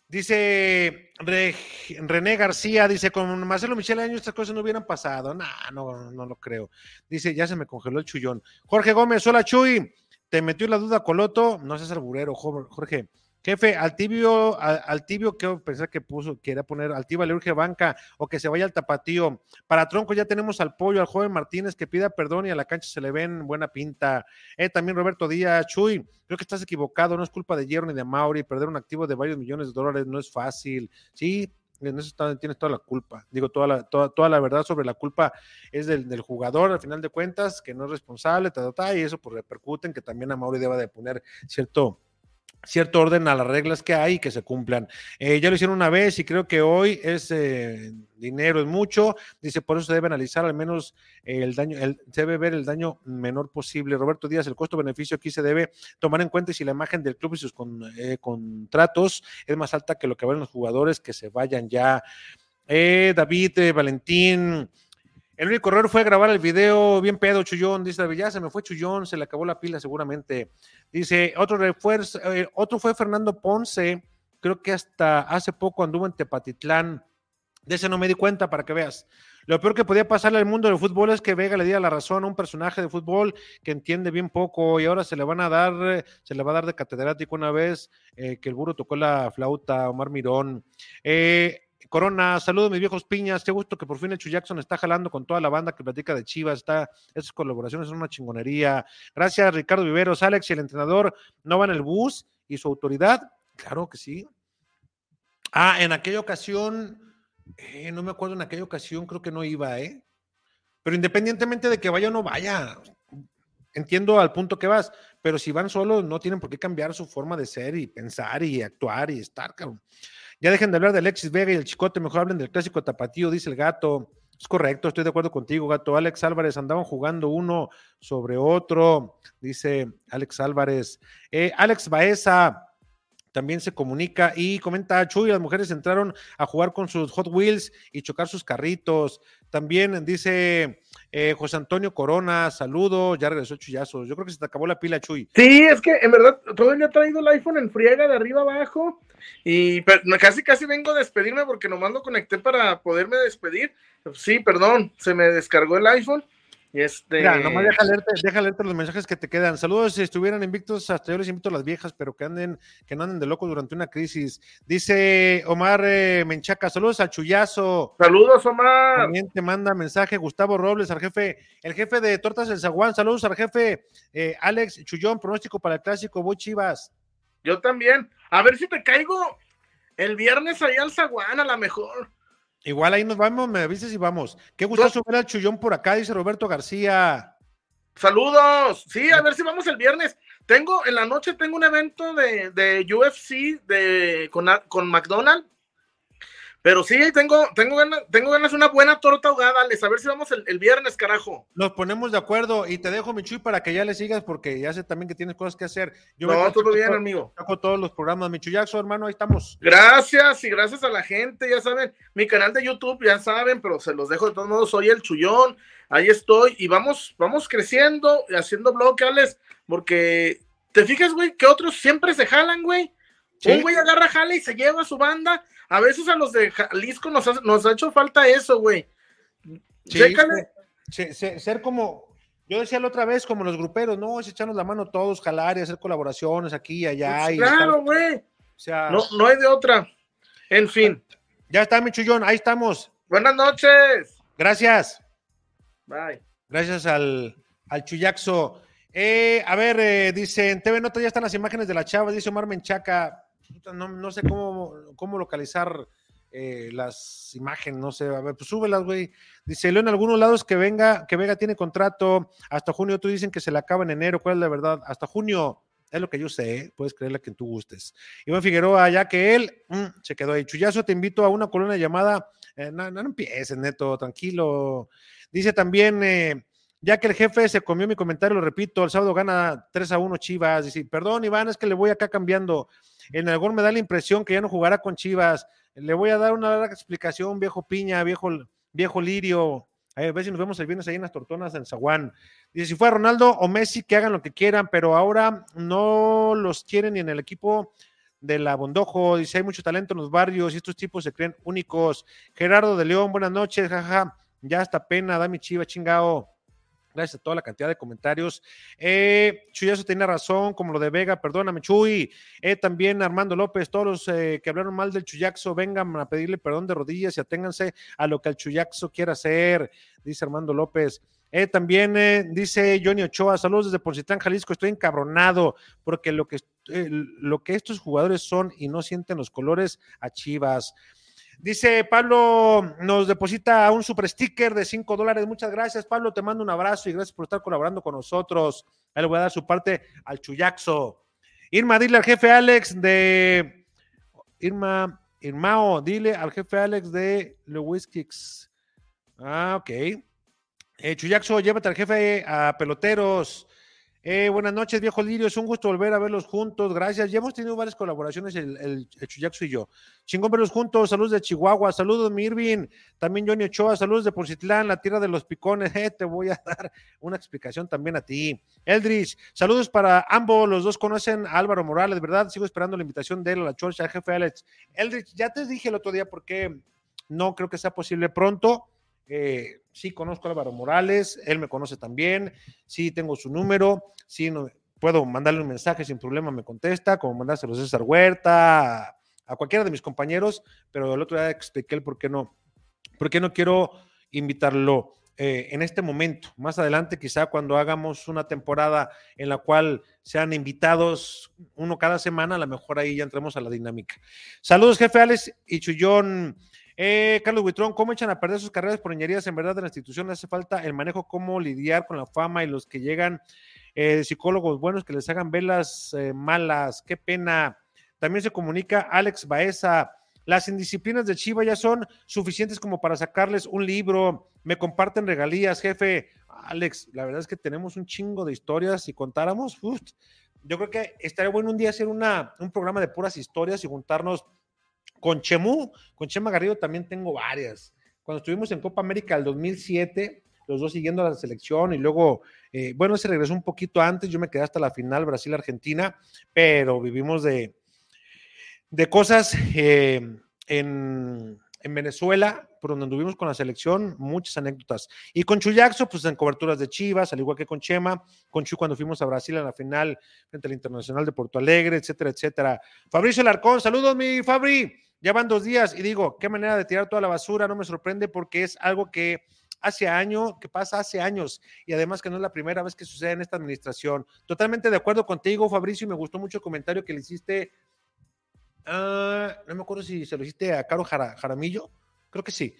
Dice René García, dice, con Marcelo Michel año estas cosas no hubieran pasado. Nah, no, no lo creo. Dice, ya se me congeló el chullón. Jorge Gómez, hola Chuy. Te metió la duda Coloto. No seas alburero, Jorge. Jefe, al tibio, al, tibio que pensar que puso, quiera poner, al tibio le urge banca o que se vaya al tapatío. Para Tronco ya tenemos al pollo, al joven Martínez que pida perdón y a la cancha se le ven buena pinta. Eh, también Roberto Díaz, Chuy, creo que estás equivocado, no es culpa de Hierro ni de Mauri, perder un activo de varios millones de dólares no es fácil. Sí, en eso tienes toda la culpa. Digo, toda la, toda, toda la verdad sobre la culpa es del, jugador, al final de cuentas, que no es responsable, y eso pues repercute en que también a Mauri deba de poner cierto cierto orden a las reglas que hay y que se cumplan. Eh, ya lo hicieron una vez y creo que hoy es eh, dinero, es mucho. Dice, por eso se debe analizar al menos el daño, el, se debe ver el daño menor posible. Roberto Díaz, el costo-beneficio aquí se debe tomar en cuenta si la imagen del club y sus eh, contratos es más alta que lo que ven los jugadores que se vayan ya. David, Valentín, el único error fue grabar el video bien pedo, Chullón. Dice ya se me fue Chullón, se le acabó la pila seguramente. Dice, otro refuerzo, eh, otro fue Fernando Ponce, creo que hasta hace poco anduvo en Tepatitlán. De ese no me di cuenta para que veas. Lo peor que podía pasarle al mundo del fútbol es que Vega le diera la razón a un personaje de fútbol que entiende bien poco y ahora se le van a dar, se le va a dar de catedrático una vez eh, que el burro tocó la flauta, Omar Mirón. Eh, Corona, saludos mis viejos piñas, qué gusto que por fin el Chu Jackson está jalando con toda la banda que platica de Chivas, está, esas colaboraciones son una chingonería. Gracias Ricardo Viveros, Alex y el entrenador no van el bus y su autoridad, claro que sí. Ah, en aquella ocasión, eh, no me acuerdo en aquella ocasión, creo que no iba, ¿eh? Pero independientemente de que vaya o no vaya, entiendo al punto que vas, pero si van solos no tienen por qué cambiar su forma de ser y pensar y actuar y estar, cabrón. Ya dejen de hablar de Alexis Vega y el Chicote, mejor hablen del clásico tapatío, dice el gato. Es correcto, estoy de acuerdo contigo, gato. Alex Álvarez andaban jugando uno sobre otro, dice Alex Álvarez. Eh, Alex Baeza también se comunica y comenta, Chuy, las mujeres entraron a jugar con sus Hot Wheels y chocar sus carritos. También dice eh, José Antonio Corona, saludo, ya regresó Chuyazo. Yo creo que se te acabó la pila, Chuy. Sí, es que en verdad todavía ha traído el iPhone en friega de arriba abajo y casi casi vengo a despedirme porque nomás lo conecté para poderme despedir. Sí, perdón, se me descargó el iPhone este... Mira, nomás deja leerte, los mensajes que te quedan. Saludos si estuvieran invictos, hasta yo les invito a las viejas, pero que anden, que no anden de locos durante una crisis. Dice Omar eh, Menchaca, saludos al Chuyazo. Saludos, Omar. También te manda mensaje Gustavo Robles, al jefe, el jefe de Tortas del Zaguán. Saludos al jefe eh, Alex Chullón, pronóstico para el clásico, voy Chivas. Yo también. A ver si te caigo el viernes ahí al Zaguán, a la mejor. Igual ahí nos vamos, me avisas y vamos. Qué gusto ver al Chullón por acá, dice Roberto García. Saludos. Sí, a ver si vamos el viernes. Tengo, en la noche tengo un evento de, de UFC de, con, con McDonald's pero sí, tengo, tengo, ganas, tengo ganas de una buena torta ahogada, A ver si vamos el, viernes, carajo. Nos ponemos de acuerdo y te dejo, mi Chuy, para que ya le sigas, porque ya sé también que tienes cosas que hacer. Yo no, todo bien, amigo. Hago todos los programas. Mi Chuyaxo, hermano, ahí estamos. Gracias y gracias a la gente, ya saben, mi canal de YouTube, ya saben, pero se los dejo de todos modos, soy el Chullón, ahí estoy y vamos, vamos creciendo y haciendo bloques, porque te fijas, güey, que otros siempre se jalan, güey. Un güey agarra jala y se lleva a su banda a veces a los de Jalisco nos ha, nos ha hecho falta eso, güey. ser como, yo decía la otra vez, como los gruperos, no, es echarnos la mano todos, jalar y hacer colaboraciones aquí y allá. Pues claro, güey. O sea, no, no hay de otra. En fin. Ya está, mi chullón, ahí estamos. Buenas noches. Gracias. Bye. Gracias al, al Chuyaxo. Eh, a ver, eh, dice, en TV Nota ya están las imágenes de la chava, dice Omar Menchaca no, sé cómo, cómo localizar eh, las imágenes, no sé, a ver, pues súbelas, güey. Dice, leo en algunos lados que venga, que Vega tiene contrato hasta junio, tú dicen que se le acaba en enero, ¿cuál es la verdad? Hasta junio, es lo que yo sé, ¿eh? puedes creerle que tú gustes. Iván Figueroa, ya que él mm, se quedó ahí. Chuyazo, te invito a una columna llamada, eh, no, no, empieces, neto, tranquilo. Dice también, ya que el jefe se comió mi comentario, lo repito, el sábado gana 3 a 1 Chivas. Dice, perdón, Iván, es que le voy acá cambiando. En algún me da la impresión que ya no jugará con Chivas. Le voy a dar una larga explicación, viejo Piña, viejo, viejo Lirio. A ver si nos vemos el viernes ahí en las tortonas en Zaguán. Dice, si fue Ronaldo o Messi, que hagan lo que quieran, pero ahora no los quieren ni en el equipo de la Bondojo. Dice, hay mucho talento en los barrios y estos tipos se creen únicos. Gerardo de León, buenas noches, jaja. Ya hasta pena, da mi chiva, chingao. Gracias a toda la cantidad de comentarios. Eh, Chuyazo tiene razón, como lo de Vega, perdóname, Chuy. Eh, también Armando López, todos los eh, que hablaron mal del Chuyaxo, vengan a pedirle perdón de rodillas y aténganse a lo que el Chuyaxo quiera hacer, dice Armando López. Eh, también eh, dice Johnny Ochoa, saludos desde Poncitlán, Jalisco, estoy encabronado porque lo que, lo que estos jugadores son y no sienten los colores a Chivas. Dice Pablo, nos deposita un super sticker de 5 dólares. Muchas gracias, Pablo. Te mando un abrazo y gracias por estar colaborando con nosotros. Ahí le voy a dar su parte al Chuyaxo. Irma, dile al jefe Alex de. Irma, Irmao, dile al jefe Alex de Lewis Kicks. Ah, ok. Eh, Chuyaxo, llévate al jefe a peloteros. Eh, buenas noches, viejo Lirio. Es un gusto volver a verlos juntos. Gracias. Ya hemos tenido varias colaboraciones, el, el, Chuyaxo y yo. Chingón verlos juntos. Saludos de Chihuahua. Saludos, mi Irving. También Johnny Ochoa. Saludos de Porcitlán, la tierra de los picones. Eh, te voy a dar una explicación también a ti. Eldrich, saludos para ambos. Los dos conocen a Álvaro Morales, ¿verdad? Sigo esperando la invitación de él a la chorcha, jefe Alex. Eldrich, ya te dije el otro día por qué no creo que sea posible pronto eh, sí conozco a Álvaro Morales, él me conoce también, sí tengo su número, sí no, puedo mandarle un mensaje sin problema, me contesta, como mandárselo a César Huerta, a, cualquiera de mis compañeros, pero el otro día expliqué el por qué no, por qué no quiero invitarlo eh, en este momento. Más adelante, quizá cuando hagamos una temporada en la cual sean invitados uno cada semana, a lo mejor ahí ya entremos a la dinámica. Saludos, jefe Alex y Chuyón. Eh, Carlos Huitrón, ¿cómo echan a perder sus carreras por ñerías? En verdad, en la institución hace falta el manejo, cómo lidiar con la fama y los que llegan, eh, psicólogos buenos que les hagan velas eh, malas. Qué pena. También se comunica Alex Baeza. Las indisciplinas de Chiva ya son suficientes como para sacarles un libro. Me comparten regalías, jefe. Alex, la verdad es que tenemos un chingo de historias. Si contáramos, yo creo que estaría bueno un día hacer una, un programa de puras historias y juntarnos con Chemú, con Chema Garrido también tengo varias. Cuando estuvimos en Copa América el 2007, los dos siguiendo a la selección y luego, eh, bueno, se regresó un poquito antes, yo me quedé hasta la final Brasil-Argentina, pero vivimos de, de cosas eh, en, en, Venezuela, por donde anduvimos con la selección, muchas anécdotas. Y con Chuyaxo, pues en coberturas de Chivas, al igual que con Chema, con Chu cuando fuimos a Brasil en la final frente al Internacional de Porto Alegre, etcétera, etcétera. Fabricio Larcón, saludos mi Fabri. Ya van dos días y digo, qué manera de tirar toda la basura, no me sorprende porque es algo que hace años, que pasa hace años y además que no es la primera vez que sucede en esta administración. Totalmente de acuerdo contigo, Fabricio, y me gustó mucho el comentario que le hiciste. Ah, no me acuerdo si se lo hiciste a Caro Jaramillo, creo que sí.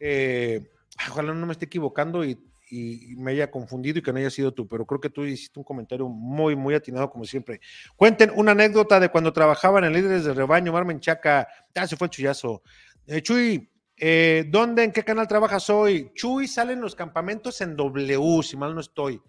Eh, ojalá no me esté equivocando y y me haya confundido y que no haya sido tú, pero creo que tú hiciste un comentario muy, muy atinado como siempre. Cuenten una anécdota de cuando trabajaban en Líderes de Rebaño, Marmen Chaca, ah, se fue el chullazo. Eh, Chuy, eh, ¿dónde, en qué canal trabajas hoy? Chuy sale en los campamentos en W, si mal no estoy.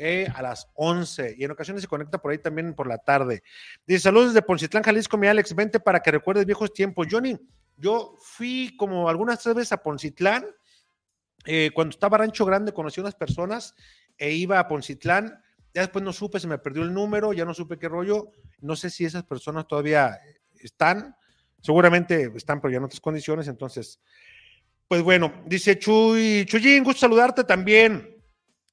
Eh, a las 11 y en ocasiones se conecta por ahí también por la tarde. Dice, saludos desde Poncitlán, Jalisco, mi Alex, vente para que recuerdes viejos tiempos. Johnny, yo fui como algunas tres veces a Poncitlán, eh, cuando estaba Rancho Grande conocí a unas personas e iba a Poncitlán. Ya después no supe, se me perdió el número, ya no supe qué rollo. No sé si esas personas todavía están. Seguramente están, pero ya en otras condiciones. Entonces, pues bueno, dice Chuy, Chuyín, gusto saludarte también.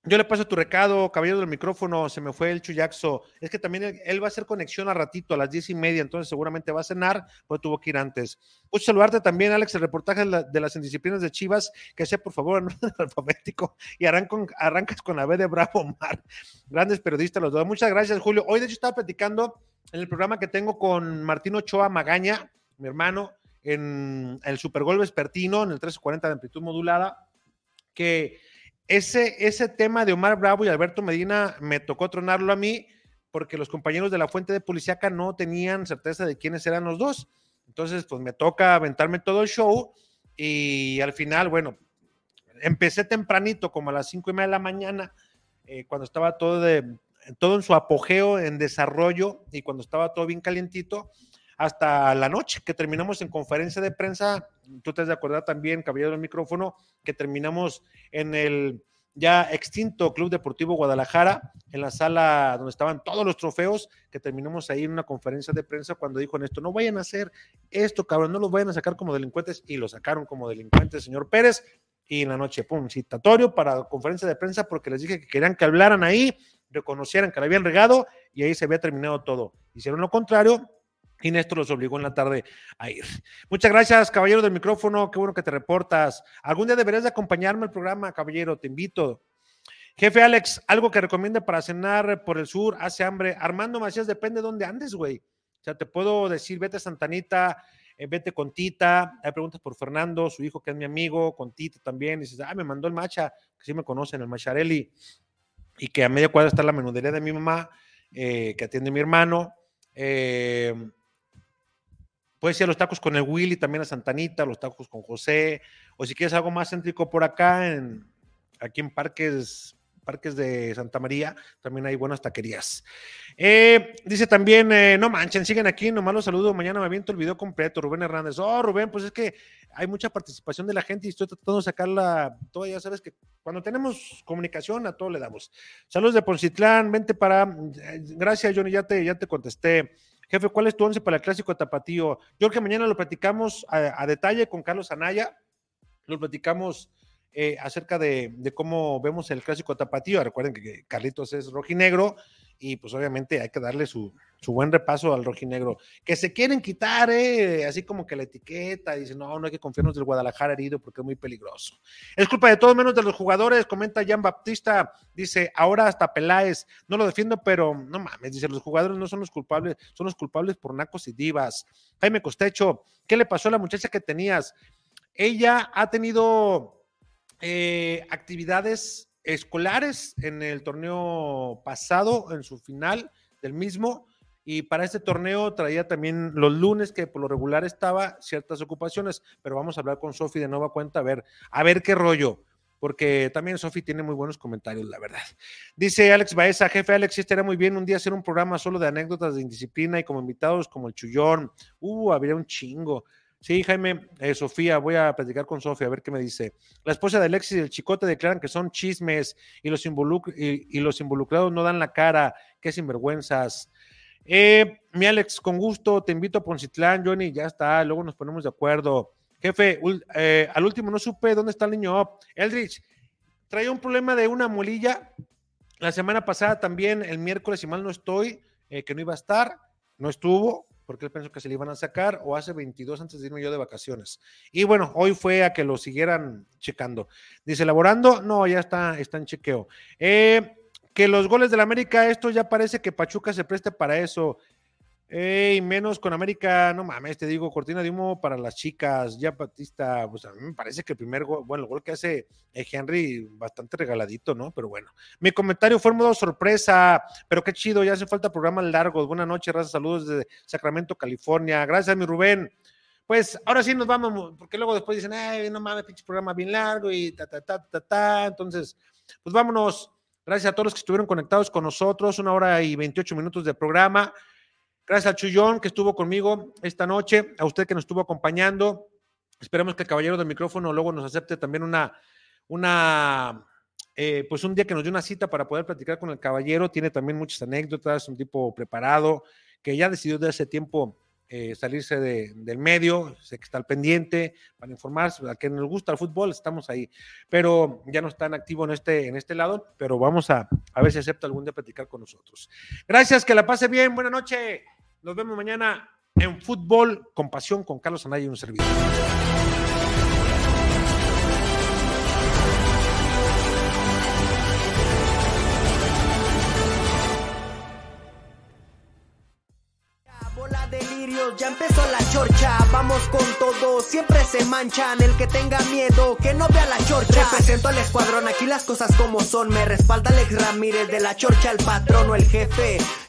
Yo le paso tu recado, caballero del micrófono, se me fue el chuyaxo. Es que también él, va a hacer conexión a ratito, a las diez y media, entonces seguramente va a cenar, pues tuvo que ir antes. Gusto saludarte también, Alex, el reportaje de, las indisciplinas de Chivas, que sea por favor en orden alfabético y arrancas con la B de Bravo Mar. Grandes periodistas los dos. Muchas gracias, Julio. Hoy de hecho estaba platicando en el programa que tengo con Martín Ochoa Magaña, mi hermano, en el Supergol Vespertino, en el 1340 de amplitud modulada, que ese, ese tema de Omar Bravo y Alberto Medina me tocó tronarlo a mí porque los compañeros de la fuente de Policiaca no tenían certeza de quiénes eran los dos. Entonces, pues me toca aventarme todo el show y al final, bueno, empecé tempranito, como a las cinco y media de la mañana, eh, cuando estaba todo, de, todo en su apogeo, en desarrollo y cuando estaba todo bien calientito, hasta la noche que terminamos en conferencia de prensa. Tú te has de acordar también, caballero del micrófono, que terminamos en el ya extinto Club Deportivo Guadalajara, en la sala donde estaban todos los trofeos, que terminamos ahí en una conferencia de prensa cuando dijo en esto, no vayan a hacer esto, cabrón, no los vayan a sacar como delincuentes, y lo sacaron como delincuentes, señor Pérez, y en la noche, pum, citatorio para conferencia de prensa porque les dije que querían que hablaran ahí, reconocieran que la habían regado, y ahí se había terminado todo. Hicieron lo contrario, y Néstor los obligó en la tarde a ir. Muchas gracias, caballero del micrófono. Qué bueno que te reportas. Algún día deberías de acompañarme al programa, caballero. Te invito. Jefe Alex, algo que recomiende para cenar por el sur, hace hambre. Armando Macías, depende de dónde andes, güey. O sea, te puedo decir, vete a Santanita, eh, vete con Tita, hay preguntas por Fernando, su hijo que es mi amigo, con Tita también, dices, ah, me mandó el Macha, que sí me conocen, el Macharelli, y que a media cuadra está la menudería de mi mamá, eh, que atiende mi hermano. Eh, puedes ir los tacos con el Willy, también a Santanita, los tacos con José, o si quieres algo más céntrico por acá, en, aquí en Parques parques de Santa María, también hay buenas taquerías. Eh, dice también, eh, no manchen, siguen aquí, nomás los saludo, mañana me aviento el video completo, Rubén Hernández. Oh, Rubén, pues es que hay mucha participación de la gente y estoy tratando de sacarla, todo ya sabes que cuando tenemos comunicación a todo le damos. Saludos de Poncitlán, vente para, eh, gracias Johnny, ya te, ya te contesté. Jefe, ¿cuál es tu once para el clásico Tapatío? Yo creo que mañana lo platicamos a, a detalle con Carlos Anaya, lo platicamos eh, acerca de, cómo vemos el clásico tapatío. Recuerden que Carlitos es rojinegro y pues obviamente hay que darle su, buen repaso al rojinegro. Que se quieren quitar, eh, así como que la etiqueta, dicen, no, no hay que confiarnos del Guadalajara herido porque es muy peligroso. Es culpa de todos menos de los jugadores, comenta Jan Baptista, dice, ahora hasta Peláez, no lo defiendo, pero no mames, dice, los jugadores no son los culpables, son los culpables por nacos y divas. Jaime Costecho, ¿qué le pasó a la muchacha que tenías? Ella ha tenido eh, actividades escolares en el torneo pasado, en su final del mismo, y para este torneo traía también los lunes, que por lo regular estaba ciertas ocupaciones, pero vamos a hablar con Sofi de nueva cuenta, a ver, a ver qué rollo, porque también Sofi tiene muy buenos comentarios, la verdad. Dice Alex Baeza, jefe Alex, estaría muy bien un día hacer un programa solo de anécdotas de indisciplina y como invitados como el Chullón. Uh, habría un chingo. Sí, Jaime, eh, Sofía, voy a platicar con Sofía a ver qué me dice. La esposa de Alexis y el chicote declaran que son chismes y los, y, los involucrados no dan la cara. Qué sinvergüenzas. Eh, mi Alex, con gusto, te invito a Poncitlán, Johnny, ya está, luego nos ponemos de acuerdo. Jefe, eh, al último no supe dónde está el niño Eldridge, traía un problema de una molilla. La semana pasada también, el miércoles, si mal no estoy, que no iba a estar, no estuvo porque él pensó que se le iban a sacar, o hace 22 antes de irme yo de vacaciones. Y bueno, hoy fue a que lo siguieran checando. Dice, elaborando, no, ya está, está en chequeo. Eh, que los goles del América, esto ya parece que Pachuca se preste para eso. Y menos con América, no mames, te digo, cortina de humo para las chicas. Ya Batista, pues a mí me parece que el primer gol, bueno, el gol que hace eh, Henry, bastante regaladito, ¿no? Pero bueno, mi comentario fue modo sorpresa, pero qué chido, ya hace falta programas largos. Buenas noches, raza, saludos desde Sacramento, California. Gracias, mi Rubén. Pues ahora sí nos vamos, porque luego después dicen, ay, no mames, pinche programa bien largo y ta, ta, ta, ta, ta. Entonces, pues vámonos. Gracias a todos los que estuvieron conectados con nosotros, una hora y 28 minutos de programa. Gracias al Chullón que estuvo conmigo esta noche, a usted que nos estuvo acompañando. Esperemos que el caballero del micrófono luego nos acepte también una, una, eh, pues un día que nos dé una cita para poder platicar con el caballero. Tiene también muchas anécdotas, un tipo preparado, que ya decidió de hace tiempo eh, salirse del medio, sé que está al pendiente para informarse, a quien nos gusta el fútbol, estamos ahí, pero ya no está en activo en este, en este lado, pero vamos a, a ver si acepta algún día platicar con nosotros. Gracias, que la pase bien, buena noche. Nos vemos mañana en Fútbol con Pasión con Carlos Anaya y un servidor. Ya empezó la chorcha, vamos con todo, siempre se manchan, el que tenga miedo, que no vea la chorcha. Represento al escuadrón, aquí las cosas como son, me respalda Alex Ramírez de la chorcha, el patrón o el jefe,